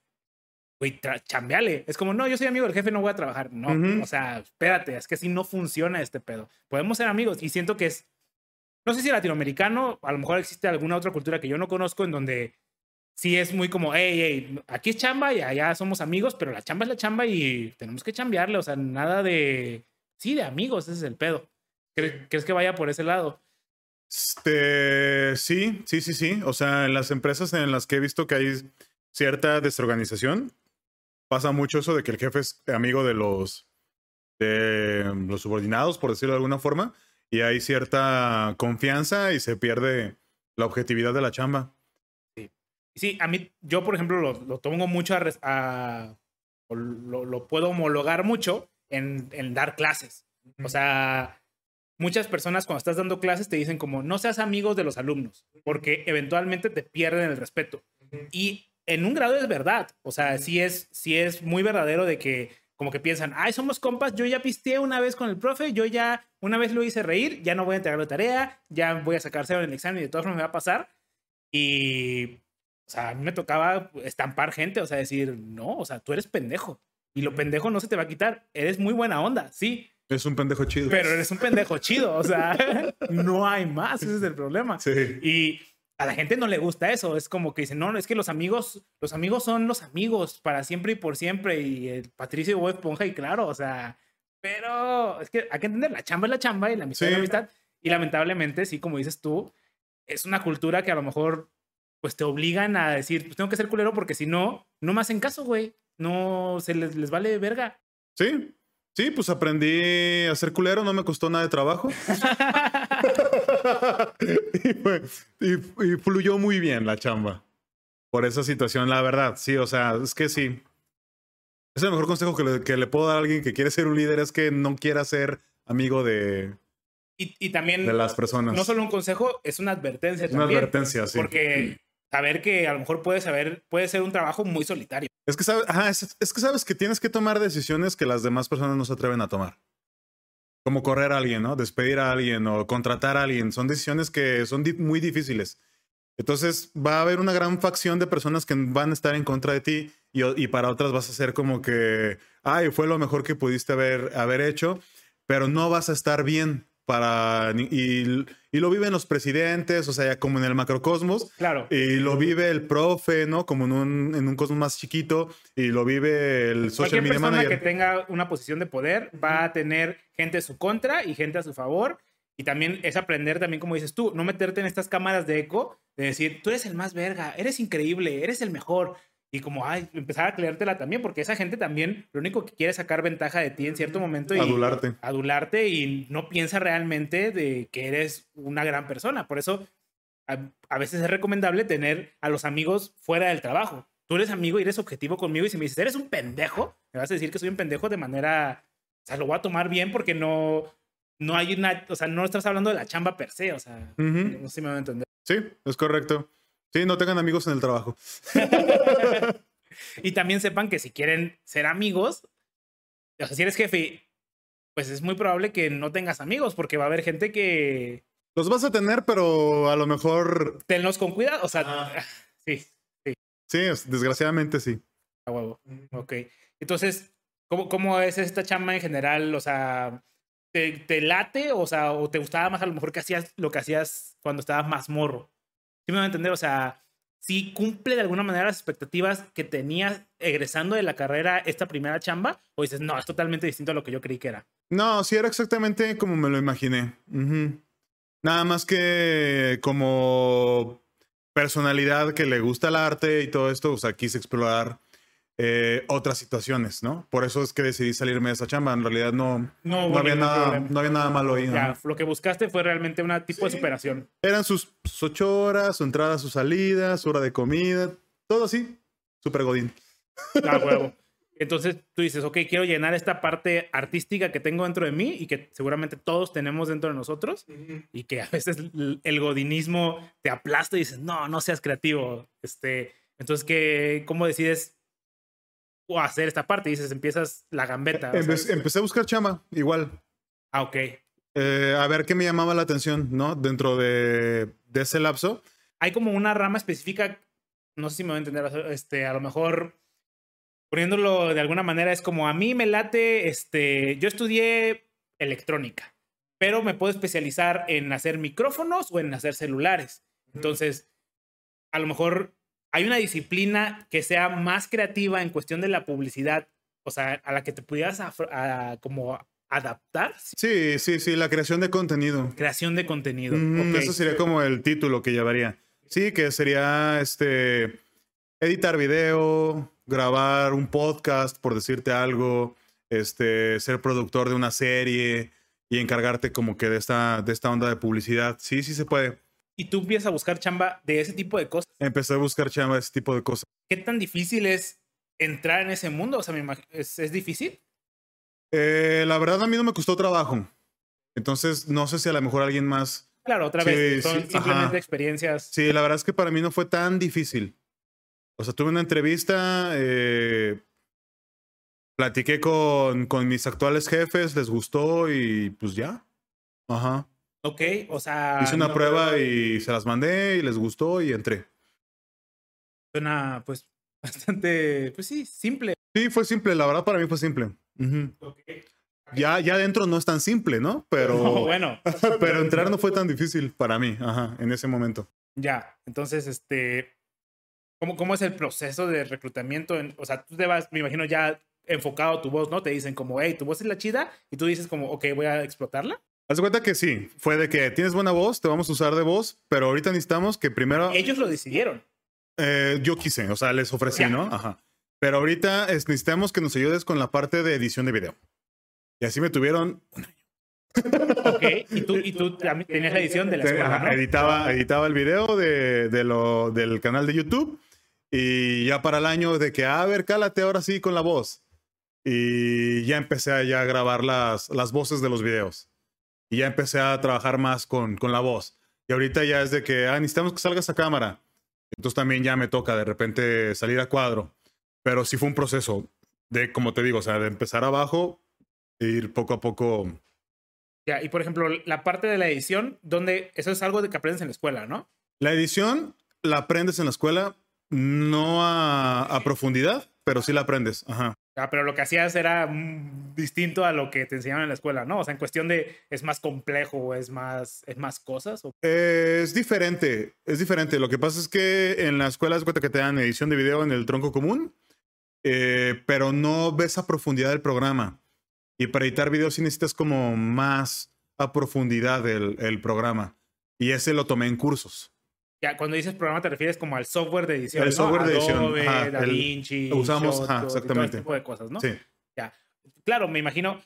güey, chambeale. Es como, no, yo soy amigo del jefe, no voy a trabajar. No, o sea, espérate, es que así no funciona este pedo. Podemos ser amigos y siento que es, no sé si latinoamericano, a lo mejor existe alguna otra cultura que yo no conozco en donde sí es muy como, hey, hey, aquí es chamba y allá somos amigos, pero la chamba es la chamba y tenemos que chambearle, o sea, nada de, sí, de amigos, ese es el pedo. ¿Crees, que vaya por ese lado? Este, sí, sí, sí, sí. O sea, en las empresas en las que he visto que hay cierta desorganización, pasa mucho eso de que el jefe es amigo de los, de los subordinados, por decirlo de alguna forma, y hay cierta confianza y se pierde la objetividad de la chamba. Sí, sí a mí, yo por ejemplo lo, lo tomo mucho a, lo, lo, puedo homologar mucho en, en dar clases. O sea, muchas personas cuando estás dando clases te dicen como no seas amigos de los alumnos, porque eventualmente te pierden el respeto. Y en un grado es verdad, o sea, sí es, sí es muy verdadero de que como que piensan, ay, somos compas, yo ya pisteé una vez con el profe, yo ya una vez lo hice reír, ya no voy a entregar la tarea, ya voy a sacar cero en el examen y de todas formas me va a pasar. Y, o sea, a mí me tocaba estampar gente, o sea, decir, no, o sea, tú eres pendejo. Y lo pendejo no se te va a quitar, eres muy buena onda, sí, es un pendejo chido. Pero eres un pendejo chido, o sea, no hay más, ese es el problema. Sí. Y a la gente no le gusta eso, es como que dicen, no, es que los amigos, los amigos son los amigos para siempre y por siempre, y el Patricio Bob Esponja, y claro, o sea, pero es que hay que entender, la chamba es la chamba y la amistad es la amistad, y lamentablemente, sí, como dices tú, es una cultura que a lo mejor, pues te obligan a decir, pues tengo que ser culero porque si no, no me hacen caso, güey, no, se les, les vale verga. Sí, Sí, pues aprendí a ser culero, no me costó nada de trabajo. y, fluyó muy bien la chamba. Por esa situación, la verdad, sí, o sea, es que sí. Es el mejor consejo que le, que le puedo dar a alguien que quiere ser un líder, es que no quiera ser amigo de, y, también de las personas. No solo un consejo, es una advertencia. Una advertencia, sí. Porque saber que a lo mejor puede saber, puede ser un trabajo muy solitario. Es que, sabes, es, que sabes que tienes que tomar decisiones que las demás personas no se atreven a tomar. Como correr a alguien, ¿no? Despedir a alguien o contratar a alguien. Son decisiones que son muy difíciles. Entonces va a haber una gran facción de personas que van a estar en contra de ti y, y, para otras vas a ser como que, ay, fue lo mejor que pudiste haber, haber hecho, pero no vas a estar bien para y, y, lo viven los presidentes, o sea, como en el macrocosmos. Claro. Y lo vive el profe, ¿no? Como en un, en un cosmos más chiquito. Y lo vive el social media persona que tenga una posición de poder va a tener gente a su contra y gente a su favor. Y también es aprender, también como dices tú, no meterte en estas cámaras de eco, de decir, tú eres el más verga, eres increíble, eres el mejor y como, ay, empezar a creértela también, porque esa gente también lo único que quiere es sacar ventaja de ti en cierto momento y adularte. Adularte y no piensa realmente de que eres una gran persona. Por eso a, veces es recomendable tener a los amigos fuera del trabajo. Tú eres amigo y eres objetivo conmigo y si me dices, eres un pendejo, me vas a decir que soy un pendejo de manera, o sea, lo voy a tomar bien porque no, no hay una, o sea, no estás hablando de la chamba per se, o sea, no sé si me voy a entender. Sí, es correcto. Sí, no tengan amigos en el trabajo. y también sepan que si quieren ser amigos, o sea, si eres jefe, pues es muy probable que no tengas amigos, porque va a haber gente que. Los vas a tener, pero a lo mejor. Tenlos con cuidado. O sea, sí, sí. Sí, desgraciadamente sí. A huevo. Ok. Entonces, ¿cómo, ¿cómo es esta chamba en general? O sea, ¿te, ¿te, late? O sea, ¿o te gustaba más a lo mejor que hacías lo que hacías cuando estabas más morro? Sí me va a entender, o sea, si cumple de alguna manera las expectativas que tenías egresando de la carrera esta primera chamba, o dices, no, es totalmente distinto a lo que yo creí que era. No, sí era exactamente como me lo imaginé. Nada más que como personalidad que le gusta el arte y todo esto, o sea, quise explorar eh, otras situaciones, ¿no? Por eso es que decidí salirme de esa chamba. En realidad no, no, había, nada, no había nada malo ahí. lo que buscaste fue realmente un tipo de superación. Eran sus, ocho horas, su entrada, su salida, su hora de comida, todo así. Súper godín. Ah, huevo. Entonces tú dices, ok, quiero llenar esta parte artística que tengo dentro de mí y que seguramente todos tenemos dentro de nosotros y que a veces el godinismo te aplasta y dices, no, no seas creativo. Este, entonces, ¿qué, ¿cómo decides hacer esta parte. Y dices, empiezas la gambeta. empecé a buscar chama, igual. Ah, ok. Eh, a ver qué me llamaba la atención, ¿no? Dentro de, de ese lapso. Hay como una rama específica, no sé si me voy a entender, este, a lo mejor poniéndolo de alguna manera, es como a mí me late, este, yo estudié electrónica, pero me puedo especializar en hacer micrófonos o en hacer celulares. Entonces, a lo mejor hay una disciplina que sea más creativa en cuestión de la publicidad, o sea, a la que te pudieras como adaptar. Sí, sí, sí, la creación de contenido. Creación de contenido. Eso sería como el título que llevaría. Sí, que sería este editar video, grabar un podcast, por decirte algo, este, ser productor de una serie y encargarte como que de esta, de esta onda de publicidad. Sí, sí se puede. ¿Y tú empiezas a buscar chamba de ese tipo de cosas? Empecé a buscar chamba de ese tipo de cosas. ¿Qué tan difícil es entrar en ese mundo? O sea, ¿es, ¿es difícil? Eh, la verdad a mí no me costó trabajo. Entonces, no sé si a lo mejor alguien más... Claro, otra vez, son simplemente experiencias. Sí, la verdad es que para mí no fue tan difícil. O sea, tuve una entrevista, eh, platiqué con, con mis actuales jefes, les gustó y pues ya. Ajá. Ok, o sea. Hice una prueba y se las mandé y les gustó y entré. Suena, pues, bastante, pues sí, simple. Sí, fue simple, la verdad para mí fue simple. Ya, ya adentro no es tan simple, ¿no? Pero. bueno. pero entrar no fue tan difícil para mí, ajá, en ese momento. Ya, entonces, este. ¿Cómo, cómo es el proceso de reclutamiento? o sea, tú te vas, me imagino, ya enfocado tu voz, ¿no? Te dicen como, hey, tu voz es la chida, y tú dices como, ok, voy a explotarla. Haz cuenta que sí, fue de que tienes buena voz, te vamos a usar de voz, pero ahorita necesitamos que primero... Ellos lo decidieron. Eh, yo quise, o sea, les ofrecí, ¿no? Ajá. Pero ahorita necesitamos que nos ayudes con la parte de edición de video. Y así me tuvieron un año. Ok, y tú, y tú tenías la edición de la escuela, ¿no? editaba, editaba el video de, de lo, del canal de YouTube y ya para el año de que, a ver, cálate ahora sí con la voz. Y ya empecé a ya grabar las, las voces de los videos. Y ya empecé a trabajar más con, con la voz. Y ahorita ya es de que, ah, necesitamos que salgas a cámara. Entonces también ya me toca de repente salir a cuadro. Pero sí fue un proceso de, como te digo, o sea, de empezar abajo e ir poco a poco. Ya, y por ejemplo, la parte de la edición, donde eso es algo de que aprendes en la escuela, ¿no? La edición la aprendes en la escuela, no a, a profundidad, pero sí la aprendes. Ajá. Ah, pero lo que hacías era mm, distinto a lo que te enseñaban en la escuela, ¿no? O sea, en cuestión de es más complejo es más, es más cosas. es diferente, es diferente. Lo que pasa es que en la escuela es cuenta que te dan edición de video en el tronco común, eh, pero no ves a profundidad del programa. Y para editar videos sí necesitas como más a profundidad el, el programa. Y ese lo tomé en cursos. Ya, cuando dices programa te refieres como al software de edición. El software de edición. Adobe, DaVinci. Usamos, exactamente. Todo tipo de cosas, ¿no? Sí. Ya. Claro, me imagino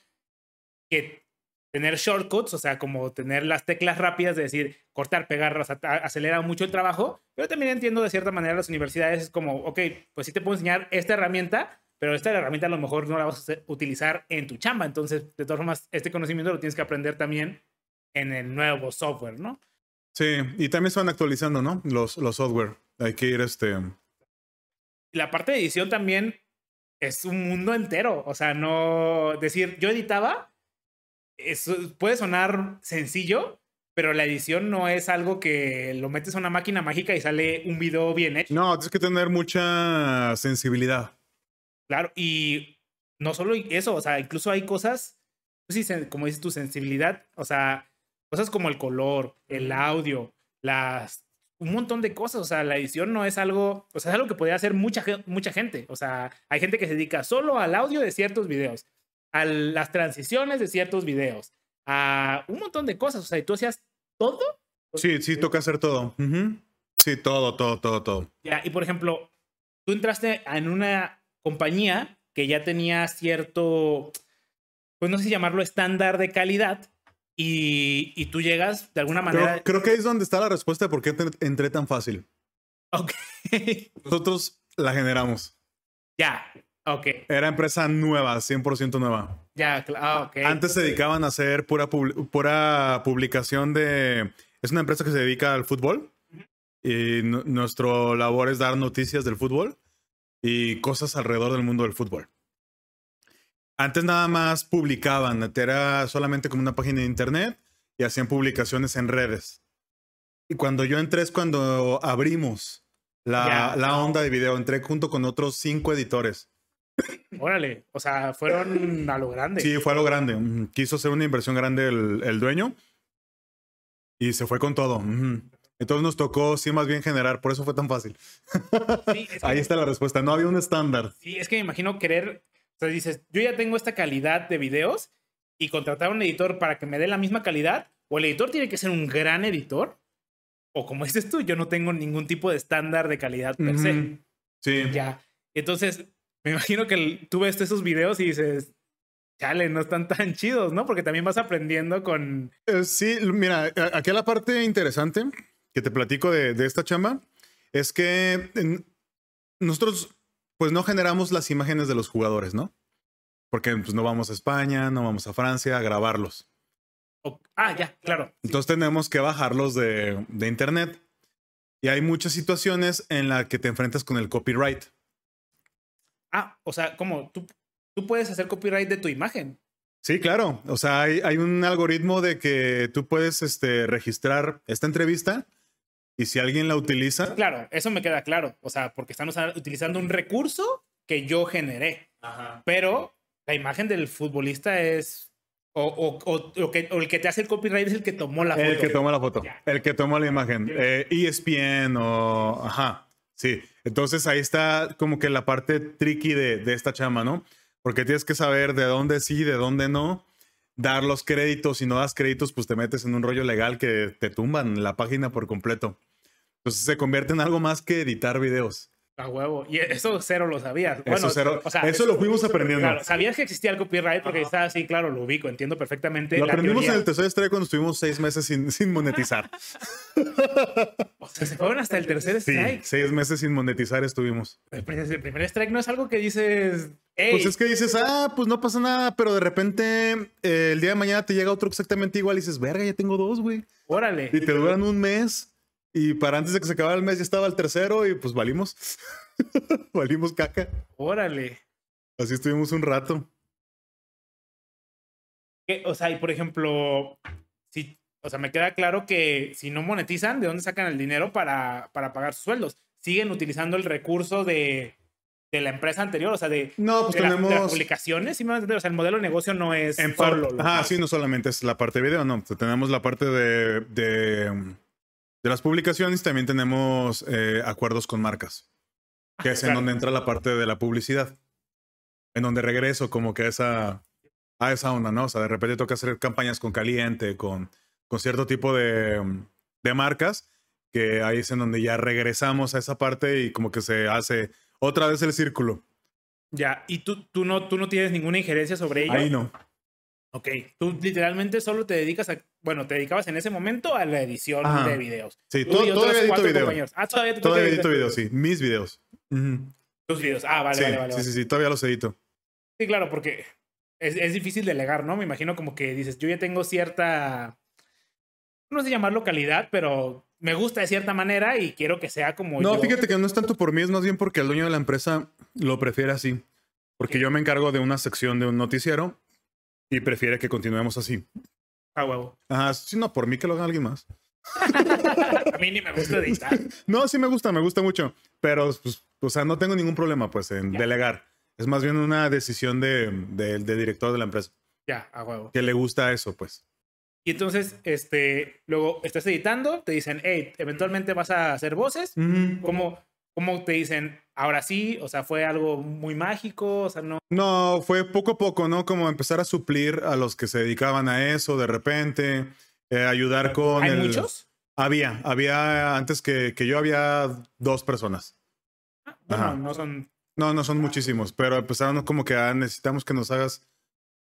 que tener shortcuts, o sea, como tener las teclas rápidas de decir cortar, pegar, acelera mucho el trabajo. Pero también entiendo de cierta manera las universidades es como, ok, pues sí te puedo enseñar esta herramienta, pero esta herramienta a lo mejor no la vas a utilizar en tu chamba. Entonces, de todas formas, este conocimiento lo tienes que aprender también en el nuevo software, ¿no? Sí, y también se van actualizando, ¿no? Los, los software. Hay que ir este. La parte de edición también es un mundo entero. O sea, no decir, yo editaba, eso puede sonar sencillo, pero la edición no es algo que lo metes a una máquina mágica y sale un video bien hecho. No, tienes que tener mucha sensibilidad. Claro, y no solo eso, o sea, incluso hay cosas, pues sí, como dices tu sensibilidad, o sea, Cosas como el color, el audio, las un montón de cosas. O sea, la edición no es algo, o sea, es algo que podría hacer mucha, mucha gente. O sea, hay gente que se dedica solo al audio de ciertos videos, a las transiciones de ciertos videos, a un montón de cosas. O sea, ¿y tú hacías todo? Sí, sí, toca hacer todo. Sí, todo, todo, todo, todo. Ya, y por ejemplo, tú entraste en una compañía que ya tenía cierto, pues no sé si llamarlo estándar de calidad, y, tú llegas de alguna manera. Creo, que ahí es donde está la respuesta de por qué entré tan fácil. Ok. Nosotros la generamos. Ya, ok. Era empresa nueva, 100% nueva. Ya, ah, ok. Antes se dedicaban a hacer pura, pura publicación de... Es una empresa que se dedica al fútbol y nuestro labor es dar noticias del fútbol y cosas alrededor del mundo del fútbol. Antes nada más publicaban, era solamente como una página de internet y hacían publicaciones en redes. Y cuando yo entré es cuando abrimos la, Ya. la onda de video. Entré junto con otros cinco editores. Órale, o sea, fueron a lo grande. Sí, fue a lo grande. Quiso hacer una inversión grande el, el dueño y se fue con todo. Entonces nos tocó, sí, más bien generar. Por eso fue tan fácil. Sí, es que- Ahí está la respuesta. No había un estándar. Sí, es que me imagino querer, o sea, dices, yo ya tengo esta calidad de videos y contratar a un editor para que me dé la misma calidad, o el editor tiene que ser un gran editor, o como dices tú, yo no tengo ningún tipo de estándar de calidad per se. Sí. Ya. Entonces, me imagino que tú ves esos videos y dices, chale, no están tan chidos, ¿no? Porque también vas aprendiendo con... Eh, sí, mira, aquí la parte interesante que te platico de, de esta chamba es que nosotros pues no generamos las imágenes de los jugadores, ¿no? Porque pues no vamos a España, no vamos a Francia a grabarlos. ah, ya, claro. Entonces tenemos que bajarlos de, de internet. Y hay muchas situaciones en las que te enfrentas con el copyright. Ah, o sea, como tú, tú puedes hacer copyright de tu imagen. Sí, claro. O sea, hay, hay un algoritmo de que tú puedes este, registrar esta entrevista y si alguien la utiliza, Claro, eso me queda claro. O sea, porque están utilizando un recurso que yo generé. Pero la imagen del futbolista es. O, o- o- o que- o el que te hace el copyright es el que tomó la foto. El que toma la foto, Ya. el que toma la imagen. Eh, ESPN o... Ajá, sí. Entonces ahí está como que la parte tricky de, de esta chama, ¿no? Porque tienes que saber de dónde sí, de dónde no. Dar los créditos. Si no das créditos, pues te metes en un rollo legal que te tumban la página por completo. Entonces se convierte en algo más que editar videos. A huevo. Y eso cero lo sabías. Bueno, eso, cero- o sea, eso lo fuimos aprendiendo. Claro, sabías que existía el copyright porque está así, claro, lo ubico, entiendo perfectamente. Lo la aprendimos en el tercer estrella cuando estuvimos seis meses sin, sin monetizar. O sea, se fueron hasta el tercer Sí, strike. seis meses sin monetizar estuvimos. El primer strike no es algo que dices. Pues es que dices, ah, pues no pasa nada, pero de repente eh, el día de mañana te llega otro exactamente igual y dices, verga, ya tengo dos, güey. órale. Y te duran un mes y para antes de que se acabara el mes ya estaba el tercero y pues valimos. valimos caca. Órale. Así estuvimos un rato. O sea, y por ejemplo, si, o sea, me queda claro que si no monetizan, ¿de dónde sacan el dinero para, para pagar sus sueldos? Siguen utilizando el recurso de, de la empresa anterior, o sea, de, No, pues de, la- de las tenemos... publicaciones, ¿sí me o sea, el modelo de negocio no es En solo ah, sí, no solamente es la parte de video, no. Tenemos la parte de, de, de las publicaciones, también tenemos eh, acuerdos con marcas, que es en donde entra la parte de la publicidad, en donde regreso como que a esa, a esa onda, ¿no? O sea, de repente toca hacer campañas con Caliente, con, con cierto tipo de, de marcas, que ahí es en donde ya regresamos a esa parte y como que se hace otra vez el círculo. Ya, y tú, tú, no, tú no tienes ninguna injerencia sobre ello. Ahí no. Ok, tú literalmente solo te dedicas a, bueno, te dedicabas en ese momento a la edición Ajá. de videos. Sí, Tú to- y otros todavía edito cuatro video. compañeros. Ah, todavía te Todavía edito videos, sí. Mis videos. Tus videos. Ah, vale, sí, vale, vale. sí, sí, sí, todavía los edito. Sí, claro, porque es, es difícil delegar, ¿no? Me imagino como que dices, yo ya tengo cierta, no sé llamarlo calidad, pero me gusta de cierta manera y quiero que sea como No, yo. fíjate que no es tanto por mí, es más bien porque el dueño de la empresa lo prefiere así. Porque yo me encargo de una sección de un noticiero y prefiere que continuemos así. Ah, huevo. Ajá, sí, no, por mí que lo haga alguien más. A mí ni me gusta editar. No, sí me gusta, me gusta mucho. Pero, pues, o sea, no tengo ningún problema, pues, en Ya. delegar. Es más bien una decisión de, de- de director de la empresa. ya, a huevo. Que le gusta eso, pues. Y entonces, este, luego estás editando, te dicen, hey, eventualmente vas a hacer voces. ¿Cómo, ¿Cómo te dicen, ahora sí? O sea, fue algo muy mágico, o sea, no. No, fue poco a poco, ¿no? Como empezar a suplir a los que se dedicaban a eso de repente, eh, ayudar con... ¿Hay el- muchos? Había, había, antes que, que yo había dos personas. Ah, Bueno, no son. No, no son muchísimos, pero empezaron como que ah, necesitamos que nos hagas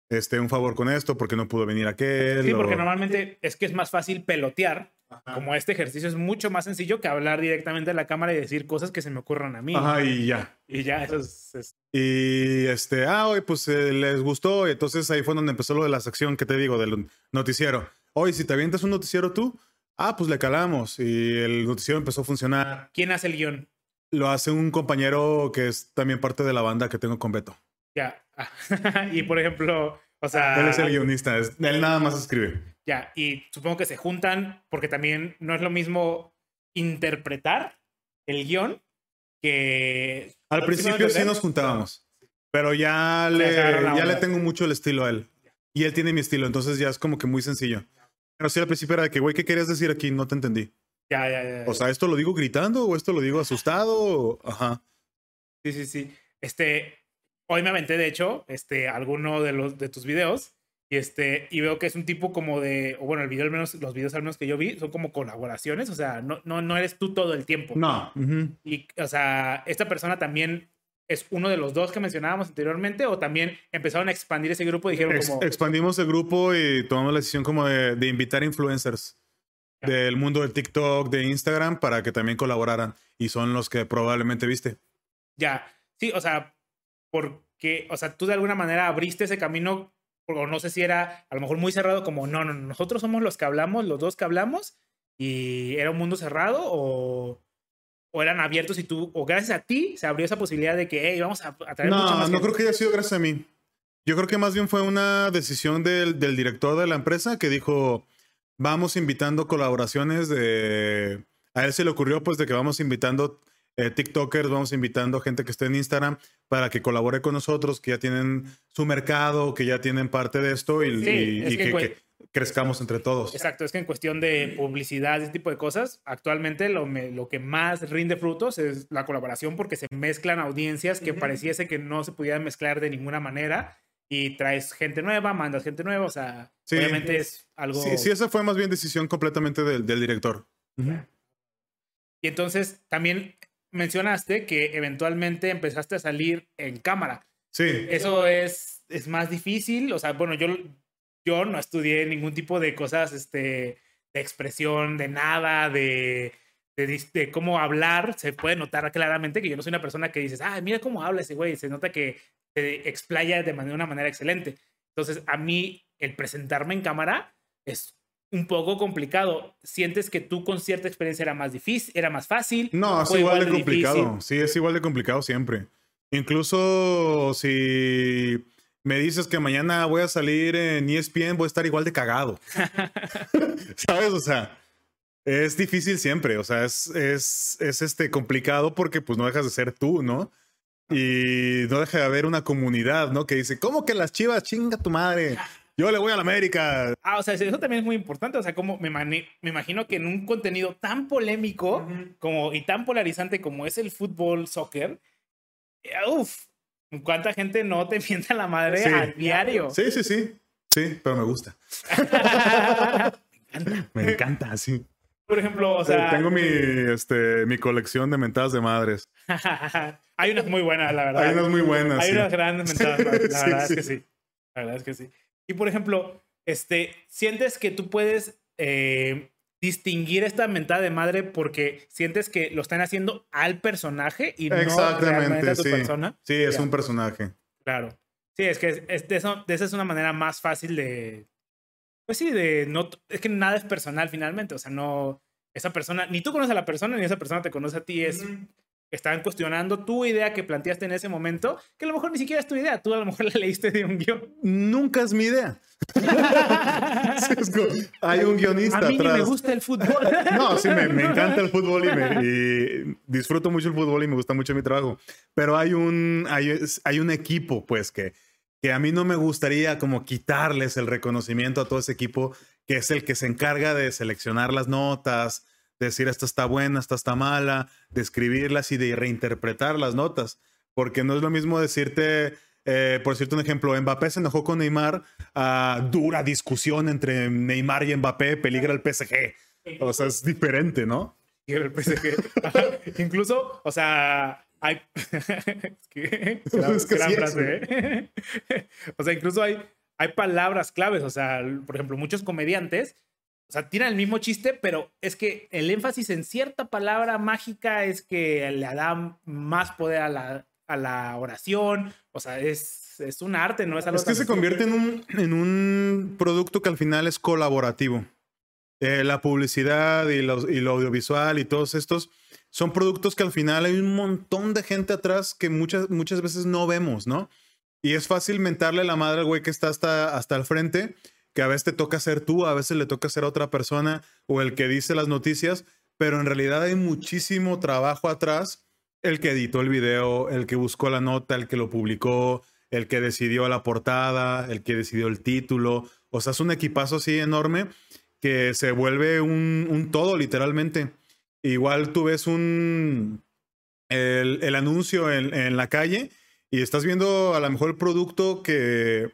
este, un favor con esto porque no pudo venir aquel. Sí, o- porque normalmente es que es más fácil pelotear. Como este ejercicio es mucho más sencillo que hablar directamente a la cámara y decir cosas que se me ocurran a mí. Ajá, y ya. Y ya, eso es. Y este, ah, hoy pues eh, les gustó. Y entonces ahí fue donde empezó lo de la sección que te digo, del noticiero. Oye, si te avientas un noticiero tú, ah, pues le calamos. Y el noticiero empezó a funcionar. ¿Quién hace el guion? Lo hace un compañero que es también parte de la banda que tengo con Beto. Ya, y por ejemplo, o sea... Él es el guionista, él nada más escribe. Ya, y supongo que se juntan porque también no es lo mismo interpretar el guion que... Al ¿Sí me principio sí nos juntábamos, pero ya, le, ya le tengo mucho el estilo a él. Y él tiene mi estilo, entonces ya es como que muy sencillo. Pero sí, al principio era de que, güey, ¿qué querías decir aquí? No te entendí. Ya, ya, ya. O sea, ¿esto lo digo gritando o esto lo digo asustado? Ajá. Sí, sí, sí. Este, hoy me aventé, de hecho, este, alguno de los de tus videos. Y este, y veo que es un tipo como de, o bueno, el video al menos, los videos al menos que yo vi, son como colaboraciones. O sea, no, no, no eres tú todo el tiempo. No. Y, o sea, esta persona también es uno de los dos que mencionábamos anteriormente, o también empezaron a expandir ese grupo y dijeron Ex- como. expandimos el grupo y tomamos la decisión como de, de invitar influencers del mundo del TikTok, de Instagram, para que también colaboraran. Y son los que probablemente viste. Ya, sí, o sea, porque, o sea, tú de alguna manera abriste ese camino, o no sé si era a lo mejor muy cerrado, como, no, no, nosotros somos los que hablamos, los dos que hablamos, y era un mundo cerrado, o, o eran abiertos y tú, o gracias a ti se abrió esa posibilidad de que, hey, vamos a, a traer No, más no gente". creo que haya sido gracias a mí. Yo creo que más bien fue una decisión del, del director de la empresa que dijo, vamos invitando colaboraciones de... A él se le ocurrió pues de que vamos invitando eh, TikTokers, vamos invitando gente que esté en Instagram para que colabore con nosotros, que ya tienen su mercado, que ya tienen parte de esto y, Sí, y- es y que, que, güey- que crezcamos entre todos. Exacto, es que en cuestión de publicidad, ese tipo de cosas, actualmente lo, me- lo que más rinde frutos es la colaboración porque se mezclan audiencias que Ujú. pareciese que no se pudieran mezclar de ninguna manera y traes gente nueva, mandas gente nueva, o sea, Sí. obviamente es algo... Sí, sí, esa fue más bien decisión completamente del, del director. Y entonces también mencionaste que eventualmente empezaste a salir en cámara. Sí, Eso es, es más difícil, o sea, bueno, yo, yo no estudié ningún tipo de cosas, este, de expresión, de nada, de, de, de cómo hablar. Se puede notar claramente que yo no soy una persona que dices, ah, mira cómo habla ese güey. Se nota que se explaya de manera, una manera excelente. Entonces, a mí, el presentarme en cámara es un poco complicado. ¿Sientes que tú con cierta experiencia era más difícil, era más fácil? No, es ¿Fue igual, de complicado. Sí, es igual de complicado siempre. Incluso si me dices que mañana voy a salir en ESPN, voy a estar igual de cagado. ¿Sabes? O sea, es difícil siempre. O sea, es, es, es este complicado porque pues no dejas de ser tú, ¿no? Y no deja de haber una comunidad, ¿no? Que dice, ¿cómo que las chivas? Chinga tu madre. Yo le voy a la América. Ah, o sea, eso también es muy importante. O sea, como me, me imagino que en un contenido tan polémico como, y tan polarizante como es el fútbol, soccer, eh, uf, ¿cuánta gente no te mienta la madre Sí. a diario? Sí, sí, sí. Sí, pero me gusta. Me encanta, sí. Por ejemplo, o Eh, sea, Tengo mi, este, mi colección de mentadas de madres. hay unas muy buenas, la verdad. Hay unas muy buenas. Hay sí. unas grandes mentadas, la Sí, verdad sí. es que sí. La verdad es que sí. Y por ejemplo, este, ¿sientes que tú puedes eh, distinguir esta mentada de madre porque sientes que lo están haciendo al personaje y no realmente Exactamente, a tu sí. persona? Sí, es Ya. un personaje. Claro. Sí, es que es- es de, eso- de esa es una manera más fácil de. Pues sí, de no. Es que nada es personal finalmente. O sea, no. Esa persona, ni tú conoces a la persona, ni esa persona te conoce a ti. Es. Están cuestionando tu idea que planteaste en ese momento, que a lo mejor ni siquiera es tu idea. Tú a lo mejor la leíste de un guion. Nunca es mi idea. Hay un guionista a mí ni me gusta el fútbol. No, sí, me, me encanta el fútbol y, me- y disfruto mucho el fútbol y me gusta mucho mi trabajo. Pero hay un, hay, hay un equipo, pues, que, que a mí no me gustaría como quitarles el reconocimiento a todo ese equipo, que es el que se encarga de seleccionar las notas, decir esta está buena, esta está mala, de escribirlas y de reinterpretar las notas. Porque no es lo mismo decirte, eh, por decirte un ejemplo, Mbappé se enojó con Neymar, a dura discusión entre Neymar y Mbappé, peligra el PSG. O sea, es diferente, ¿no? El PSG. Incluso, o sea, hay. es que. gran- Es que gran sí es, frase, ¿eh? o sea, incluso hay, hay palabras claves. O sea, por ejemplo, muchos comediantes. O sea, tiran el mismo chiste, pero es que el énfasis en cierta palabra mágica es que le da más poder a la, a la oración. O sea, es, es un arte, no es algo Es que se convierte en un, en un producto que al final es colaborativo. Eh, la publicidad y lo, y lo audiovisual y todos estos son productos que al final hay un montón de gente atrás que muchas, muchas veces no vemos, ¿no? Y es fácil mentarle la madre al güey que está hasta, hasta el frente, que a veces te toca ser tú, a veces le toca ser otra persona o el que dice las noticias, pero en realidad hay muchísimo trabajo atrás. El que editó el video, el que buscó la nota, el que lo publicó, el que decidió la portada, el que decidió el título. O sea, es un equipazo así enorme que se vuelve un, todo literalmente. Igual tú ves un, el, anuncio en, la calle y estás viendo a lo mejor el producto que,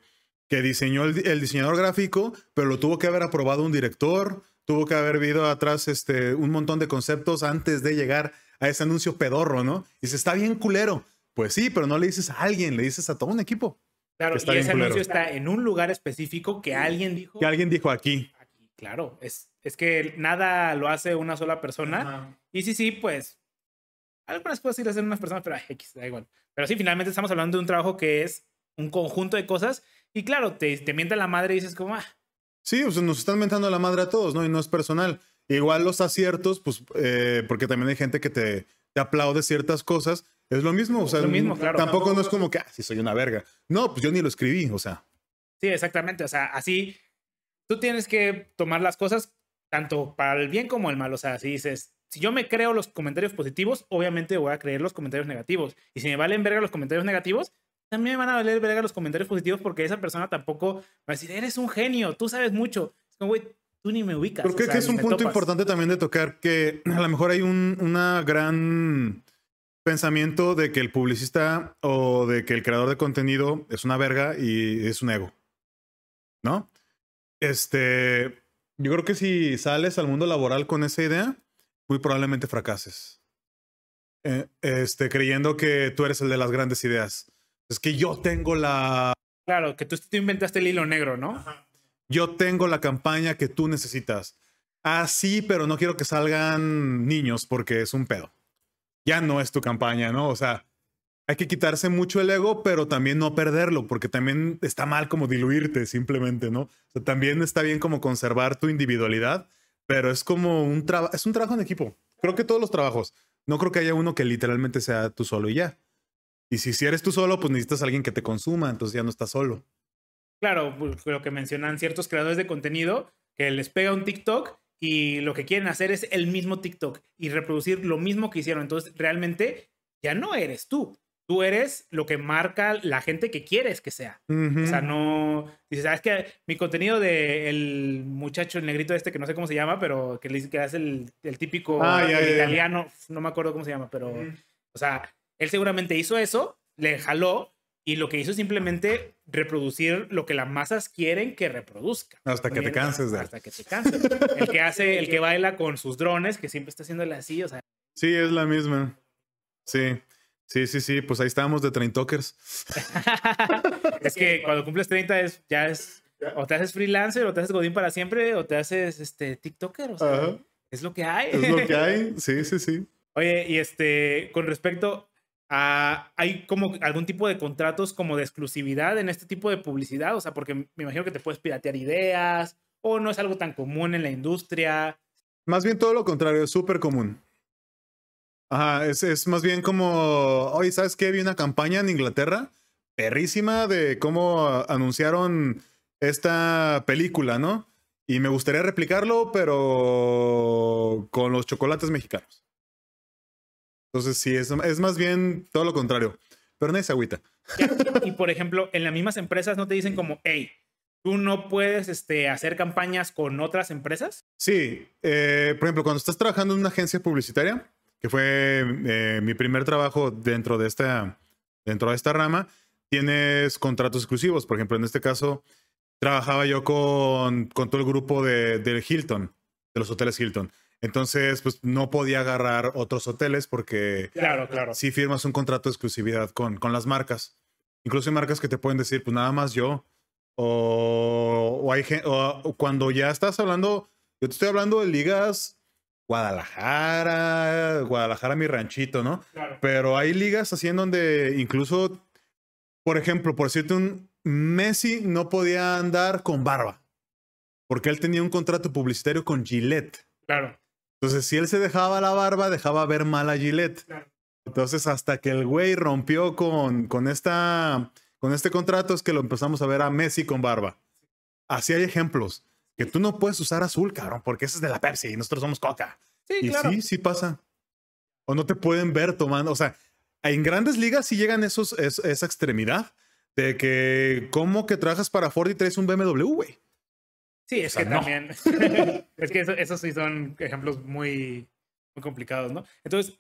que diseñó el, diseñador gráfico, pero lo tuvo que haber aprobado un director, tuvo que haber habido atrás este, un montón de conceptos antes de llegar a ese anuncio pedorro, ¿no? Y se está bien culero. Pues sí, pero no le dices a alguien, le dices a todo un equipo. Claro, y ese anuncio está en un lugar específico que alguien dijo. Que alguien dijo aquí. aquí claro, es, es que nada lo hace una sola persona. Y sí, sí, pues algunas cosas sí las hacen unas personas, pero X, da igual. Pero sí, finalmente estamos hablando de un trabajo que es un conjunto de cosas. Y claro, te, te miente la madre y dices como, ah. Sí, sea, nos están mentando la madre a todos, ¿no? Y no es personal. Igual los aciertos, pues, eh, porque también hay gente que te, te aplaude ciertas cosas. Es lo mismo, o sea, lo mismo, claro. tampoco no es como que, ah, si soy una verga. No, pues yo ni lo escribí, o sea. Sí, exactamente, o sea, así tú tienes que tomar las cosas tanto para el bien como el mal, o sea, si dices, si yo me creo los comentarios positivos, obviamente voy a creer los comentarios negativos. Y si me valen verga los comentarios negativos, también me van a valer verga los comentarios positivos porque esa persona tampoco va a decir, eres un genio, tú sabes mucho. Es como, güey, tú ni me ubicas. Porque que es un punto importante también de tocar que a lo mejor hay un una gran pensamiento de que el publicista o de que el creador de contenido es una verga y es un ego. ¿No? Este, yo creo que si sales al mundo laboral con esa idea, muy probablemente fracases. Eh, este, creyendo que tú eres el de las grandes ideas. Es que yo tengo la... Claro, que tú, tú inventaste el hilo negro, ¿no? Yo tengo la campaña que tú necesitas. Ah, sí, pero no quiero que salgan niños porque es un pedo. Ya no es tu campaña, ¿no? O sea, hay que quitarse mucho el ego, pero también no perderlo, porque también está mal como diluirte simplemente, ¿no? O sea, también está bien como conservar tu individualidad, pero es como un trabajo, es un trabajo en equipo. Creo que todos los trabajos. No creo que haya uno que literalmente sea tú solo y ya. Y si, si eres tú solo, pues necesitas a alguien que te consuma, entonces ya no estás solo. Claro, pues, lo que mencionan ciertos creadores de contenido, que les pega un TikTok y lo que quieren hacer es el mismo TikTok y reproducir lo mismo que hicieron. Entonces, realmente ya no eres tú. Tú eres lo que marca la gente que quieres que sea. O sea, no. Dices, ¿sabes que Mi contenido del muchacho, el negrito este, que no sé cómo se llama, pero que, que hace el, el típico ah, italiano, no me acuerdo cómo se llama, pero. O sea, él seguramente hizo eso, le jaló y lo que hizo es simplemente reproducir lo que las masas quieren que reproduzca. Hasta que te canses de Hasta que te canses. El que hace, el que baila con sus drones, que siempre está haciéndole así, o sea. Sí, es la misma. Sí. Sí, sí, sí, pues ahí estábamos de Traintokers. es que cuando cumples 30 es, ya es, o te haces freelancer, o te haces Godín para siempre, o te haces este TikToker, o sea, es lo que hay. Es lo que hay, sí, sí, sí. Oye, y este, con respecto a, ¿hay como algún tipo de contratos como de exclusividad en este tipo de publicidad? O sea, porque me imagino que te puedes piratear ideas, o no es algo tan común en la industria. Más bien todo lo contrario, es súper común. Ajá, es, es, más bien como, oye, ¿sabes qué? Vi una campaña en Inglaterra perrísima de cómo anunciaron esta película, ¿no? Y me gustaría replicarlo, pero con los chocolates mexicanos. Entonces, sí, es, es más bien todo lo contrario. Pero no es agüita. Y por ejemplo, en las mismas empresas no te dicen como, hey, tú no puedes este, hacer campañas con otras empresas. Sí, eh, por ejemplo, cuando estás trabajando en una agencia publicitaria, que fue eh, mi primer trabajo dentro de, esta, dentro de esta rama, tienes contratos exclusivos. Por ejemplo, en este caso, trabajaba yo con, con todo el grupo de, del Hilton, de los hoteles Hilton. Entonces, pues no podía agarrar otros hoteles porque claro, claro. si firmas un contrato de exclusividad con, con las marcas. Incluso hay marcas que te pueden decir, pues nada más yo. O, o hay o cuando ya estás hablando, yo te estoy hablando de ligas Guadalajara, Guadalajara mi ranchito, ¿no? Pero hay ligas así en donde incluso, por ejemplo, por decirte un Messi no podía andar con barba, porque él tenía un contrato publicitario con Gillette. Claro. Entonces, si él se dejaba la barba, dejaba ver mal a Gillette. Entonces, hasta que el güey rompió con, con esta con este contrato es que lo empezamos a ver a Messi con barba. Así hay ejemplos. Que tú no puedes usar azul, cabrón, porque ese es de la Pepsi y nosotros somos Coca. Sí, y claro. sí, sí pasa. O no te pueden ver tomando. O sea, en grandes ligas sí llegan esos, es- esa extremidad de que, ¿cómo que trabajas para Ford y traes un BMW, güey? Sí, es O sea, que no. también. es que eso- esos sí son ejemplos muy, muy complicados, ¿no? Entonces,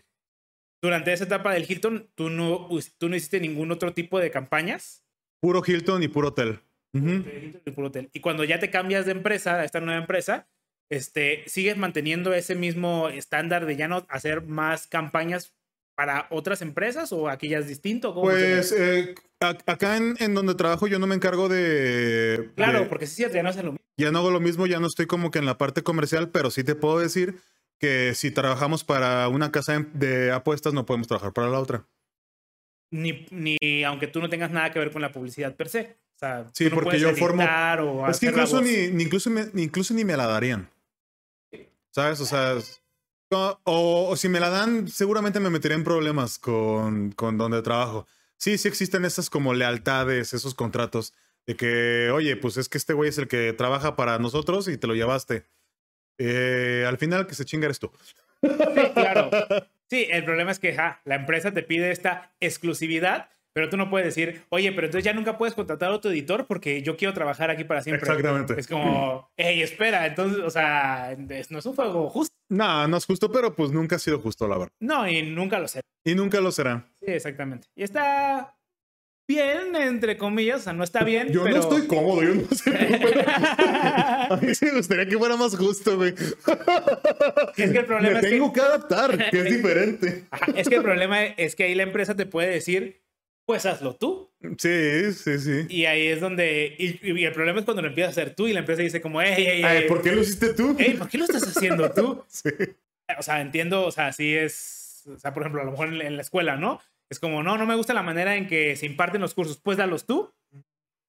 durante esa etapa del Hilton, tú no, tú no hiciste ningún otro tipo de campañas. Puro Hilton y puro hotel. Hilton y puro hotel. Y cuando ya te cambias de empresa a esta nueva empresa, este, ¿sigues manteniendo ese mismo estándar de ya no hacer más campañas para otras empresas o aquí ya es distinto? ¿Cómo Pues eh, acá en, en donde trabajo yo no me encargo de... Claro, de- porque sí, ya no hacen lo mismo. Ya no hago lo mismo, ya no estoy como que en la parte comercial, pero sí te puedo decir que si trabajamos para una casa de- de apuestas no podemos trabajar para la otra. Ni, ni aunque tú no tengas nada que ver con la publicidad per se. O sea, Sí, tú no porque yo formo- o Es que incluso ni, ni incluso, me, ni incluso ni me la darían. ¿Sabes? O sea, es- o, si me la dan, seguramente me metería en problemas con, con donde trabajo. Sí, sí existen esas como lealtades, esos contratos de que, oye, pues es que este güey es el que trabaja para nosotros y te lo llevaste. Eh, al final, que se chinga eres tú. Sí, claro. Sí, el problema es que ja, la empresa te pide esta exclusividad, pero tú no puedes decir, oye, pero entonces ya nunca puedes contratar a otro editor porque yo quiero trabajar aquí para siempre. Exactamente. Es como, hey, espera, entonces, o sea, no es un juego justo. No, no es justo, pero pues nunca ha sido justo, la verdad. No, y nunca lo sé. Y nunca lo será. Sí, exactamente. Y está bien, entre comillas, o sea, no está bien. Yo pero... no estoy cómodo, yo no sé. A mí sí me gustaría que fuera más justo, güey. Es que el problema Me es que- tengo que adaptar, que es diferente. Ajá, es que el problema es que ahí la empresa te puede decir, pues hazlo tú. Sí, sí, sí. Y ahí es donde. Y, y el problema es cuando lo empiezas a hacer tú y la empresa dice, como, Ay, hey, ¿Por qué lo hiciste tú? hey, ¿por qué lo estás haciendo tú? Sí. O sea, entiendo, o sea, sí es. O sea, por ejemplo, a lo mejor en, en la escuela, ¿no? Es como, no, no me gusta la manera en que se imparten los cursos, pues dalos tú.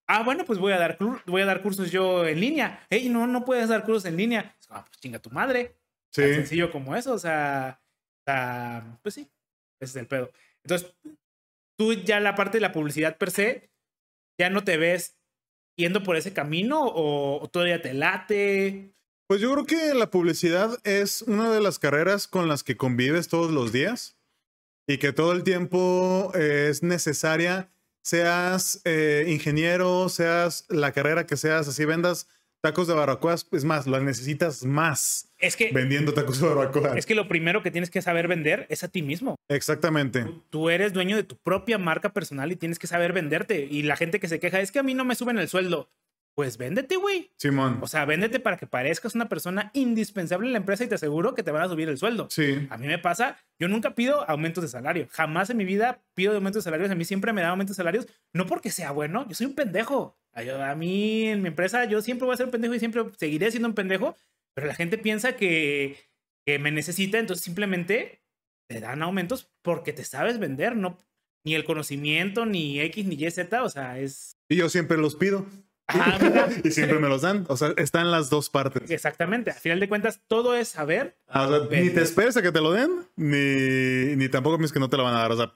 Ah, bueno, pues voy a dar, voy a dar cursos yo en línea. Hey, no, no puedes dar cursos en línea. Es como, ah, pues chinga tu madre. Tan Sí. sencillo como eso, o sea, o sea, pues sí, ese es el pedo. Entonces, tú ya la parte de la publicidad per se, ya no te ves yendo por ese camino o, o todavía te late. Pues yo creo que la publicidad es una de las carreras con las que convives todos los días y que todo el tiempo eh, es necesaria, seas eh, ingeniero, seas la carrera que seas, así vendas tacos de barbacoa, es más, lo necesitas más Es que, vendiendo tacos de barbacoa. es que lo primero que tienes que saber vender es a ti mismo. Exactamente. Tú, tú eres dueño de tu propia marca personal y tienes que saber venderte. Y la gente que se queja es que a mí no me suben el sueldo. Pues véndete, güey. Simón. O sea, véndete para que parezcas una persona indispensable en la empresa y te aseguro que te van a subir el sueldo. Sí. A mí me pasa, yo nunca pido aumentos de salario. Jamás en mi vida pido aumentos de salarios. A mí siempre me dan aumentos de salarios. No porque sea bueno, yo soy un pendejo. A mí en mi empresa yo siempre voy a ser un pendejo y siempre seguiré siendo un pendejo. Pero la gente piensa que, que me necesita, entonces simplemente te dan aumentos porque te sabes vender, no ni el conocimiento, ni X, ni Y, Z. O sea, es... Y yo siempre los pido. Mira. y siempre me los dan. O sea, están las dos partes. Exactamente. A final de cuentas, todo es saber O sea, ni te esperes a que te lo den, ni, ni tampoco piensas que no te lo van a dar. O sea,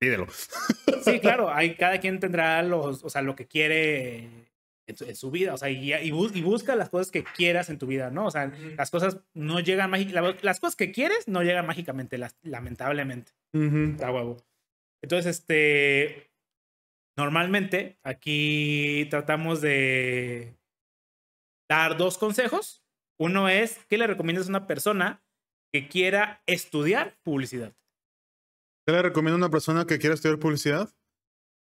pídelo. Sí, claro, hay, cada quien tendrá los, o sea, lo que quiere en su, en su vida, o sea, y, y bu- y busca las cosas que quieras en tu vida, ¿no? O sea, las cosas no llegan mágicamente, las cosas que quieres no llegan mágicamente, las, lamentablemente, a huevo. Entonces, este, normalmente aquí tratamos de dar dos consejos. Uno es, ¿qué le recomiendas a una persona que quiera estudiar publicidad? ¿Qué le recomiendo a una persona que quiera estudiar publicidad?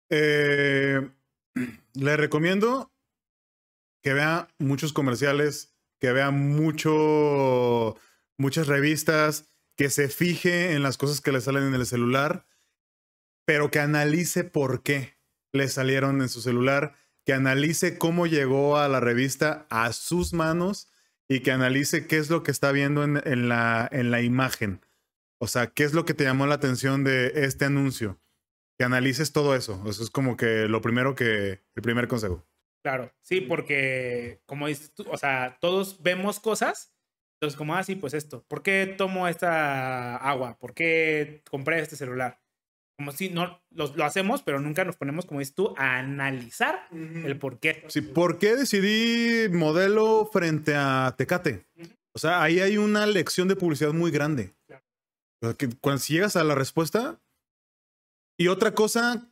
Eh, le recomiendo que vea muchos comerciales, que vea mucho, muchas revistas, que se fije en las cosas que le salen en el celular, pero que analice por qué le salieron en su celular, que analice cómo llegó a la revista a sus manos y que analice qué es lo que está viendo en, la, en la imagen. O sea, ¿qué es lo que te llamó la atención de este anuncio? Que analices todo eso. Eso es como que lo primero que, el primer consejo. Claro, sí, porque como dices tú, o sea, todos vemos cosas, entonces como, ah, sí, pues esto, ¿por qué tomo esta agua? ¿Por qué compré este celular? como si no lo, lo hacemos, pero nunca nos ponemos, como dices tú, a analizar el por qué. Sí, ¿por qué decidí modelo frente a Tecate? O sea, ahí hay una lección de publicidad muy grande. O sea, que cuando si llegas a la respuesta. Y otra cosa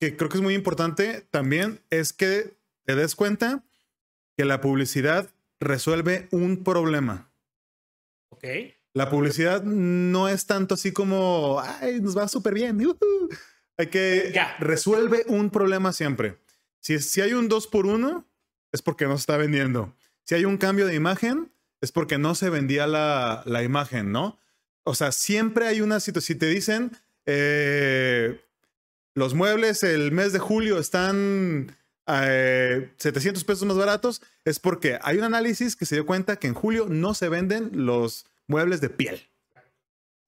que creo que es muy importante también es que te des cuenta que la publicidad resuelve un problema. Ok. La publicidad no es tanto así como, ay, nos va súper bien. ujú". Hay que Ya. resuelve un problema siempre. Si, si hay un 2 por 1 es porque no se está vendiendo. Si hay un cambio de imagen, es porque no se vendía la, la imagen, ¿no? O sea, siempre hay una situación. Si te dicen, eh, los muebles el mes de julio están eh, 700 pesos más baratos, es porque hay un análisis que se dio cuenta que en julio no se venden los muebles de piel.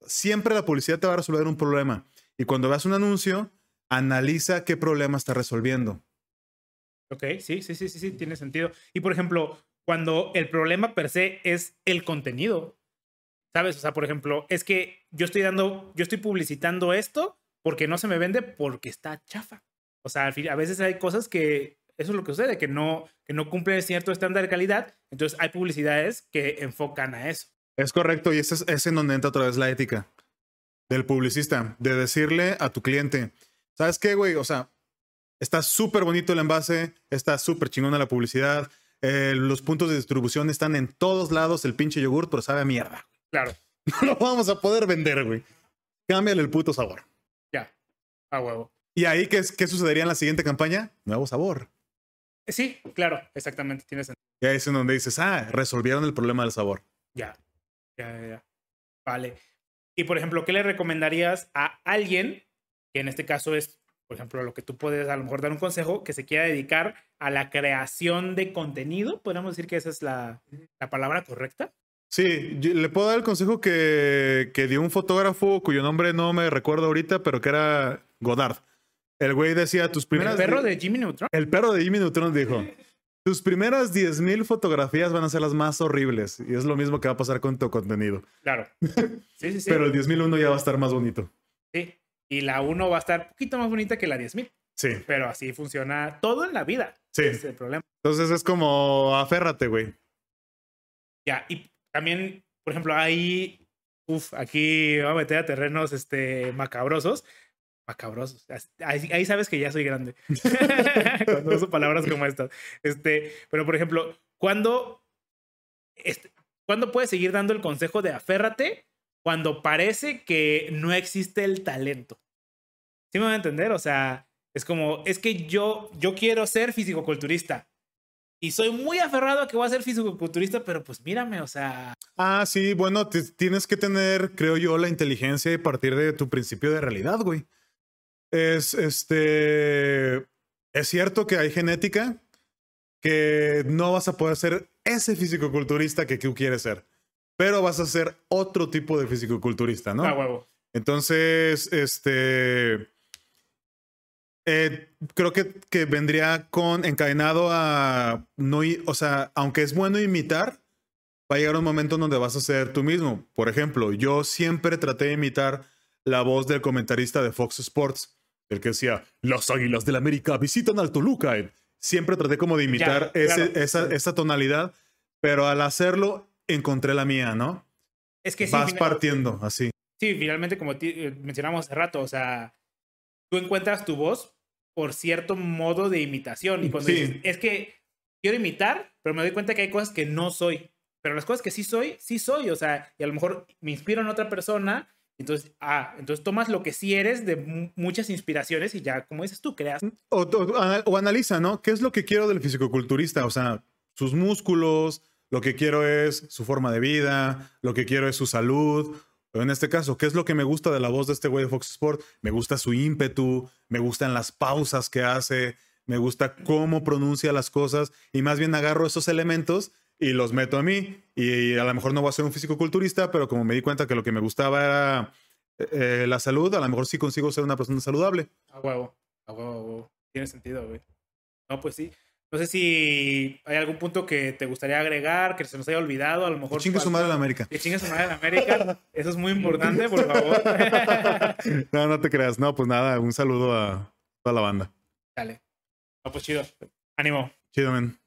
Siempre la publicidad te va a resolver un problema. Y cuando veas un anuncio, analiza qué problema está resolviendo. Ok, sí, sí, sí, sí, sí, tiene sentido. Y por ejemplo, cuando el problema per se es el contenido, ¿sabes? O sea, por ejemplo, es que yo estoy dando, yo estoy publicitando esto porque no se me vende porque está chafa. O sea, a veces hay cosas que, eso es lo que sucede, que no, que no cumplen cierto estándar de calidad. Entonces hay publicidades que enfocan a eso. Es correcto, y ese es, es en donde entra otra vez la ética del publicista, de decirle a tu cliente, ¿sabes qué, güey? O sea, está súper bonito el envase, está súper chingona la publicidad, eh, los puntos de distribución están en todos lados, el pinche yogur, pero sabe a mierda. Claro, No lo vamos a poder vender, güey. Cámbiale el puto sabor. ya, a huevo. ¿Y ahí qué, sucedería en la siguiente campaña? Nuevo sabor. Sí, claro, exactamente, tiene sentido. Y ahí es en donde dices, ah, resolvieron el problema del sabor. Ya, ya, ya, ya. Vale. Y por ejemplo, ¿qué le recomendarías a alguien, que en este caso es, por ejemplo, lo que tú puedes a lo mejor dar un consejo, que se quiera dedicar a la creación de contenido? Podríamos decir que esa es la, la palabra correcta. Sí, yo- le puedo dar el consejo que, que dio un fotógrafo cuyo nombre no me recuerdo ahorita, pero que era Godard. El güey decía, tus primeras... El perro de Jimmy Neutron. El perro de Jimmy Neutron dijo, tus primeras 10.000 fotografías van a ser las más horribles. Y es lo mismo que va a pasar con tu contenido. Claro. Sí, sí, sí. Pero el 10.001 ya va a estar más bonito. Sí. Y la 1 va a estar un poquito más bonita que la 10.000. Sí, Pero así funciona todo en la vida. sí. Es el problema. Entonces es como, aférrate, güey. Ya, y también, por ejemplo, ahí, uff, aquí voy a meter a terrenos este, macabrosos. Macabrosos. Ahí, ahí sabes que ya soy grande. Cuando uso palabras como estas. Este, pero, por ejemplo, ¿cuándo, este, ¿cuándo puedes seguir dando el consejo de aférrate cuando parece que no existe el talento? ¿Sí me van a entender? O sea, es como, es que yo, yo quiero ser fisicoculturista. Y soy muy aferrado a que voy a ser fisicoculturista, pero pues mírame, o sea, Ah, sí, bueno, tienes que tener, creo yo, la inteligencia y partir de tu principio de realidad, güey. Es, este, es cierto que hay genética que no vas a poder ser ese fisicoculturista que tú quieres ser, pero vas a ser otro tipo de fisicoculturista, ¿no? a huevo. Entonces, este. eh, creo que, que vendría con encadenado a no o sea, aunque es bueno imitar, va a llegar un momento en donde vas a ser tú mismo. Por ejemplo, yo siempre traté de imitar la voz del comentarista de Fox Sports, el que decía, las águilas del América visitan al Toluca. Siempre traté como de imitar Ya, ese- claro. esa, esa tonalidad, pero al hacerlo encontré la mía, ¿no? Es que sí, Vas partiendo así. sí, finalmente, como eh, mencionamos hace rato, o sea, tú encuentras tu voz por cierto modo de imitación. Y cuando Sí. dices, es que quiero imitar, pero me doy cuenta que hay cosas que no soy. Pero las cosas que sí soy, sí soy. O sea, y a lo mejor me inspiro en otra persona. Entonces, ah, entonces tomas lo que sí eres de mu- muchas inspiraciones y ya, como dices tú, creas. O, o- ana- o analiza, ¿no? ¿Qué es lo que quiero del fisicoculturista? O sea, sus músculos, lo que quiero es su forma de vida, lo que quiero es su salud. En este caso, ¿qué es lo que me gusta de la voz de este güey de Fox Sport? Me gusta su ímpetu, me gustan las pausas que hace, me gusta cómo pronuncia las cosas y más bien agarro esos elementos y los meto a mí. Y a lo mejor no voy a ser un fisicoculturista, pero como me di cuenta que lo que me gustaba era eh, la salud, a lo mejor sí consigo ser una persona saludable. A huevo, a huevo, a huevo. Tiene sentido, güey. No, pues sí. No sé si hay algún punto que te gustaría agregar, que se nos haya olvidado, a lo mejor. Que chingue su madre la América. Que chingue su madre la América. Eso es muy importante, por favor. no, no te creas. No, pues nada, un saludo a toda la banda. Dale. No, pues chido. Ánimo. Chido, men.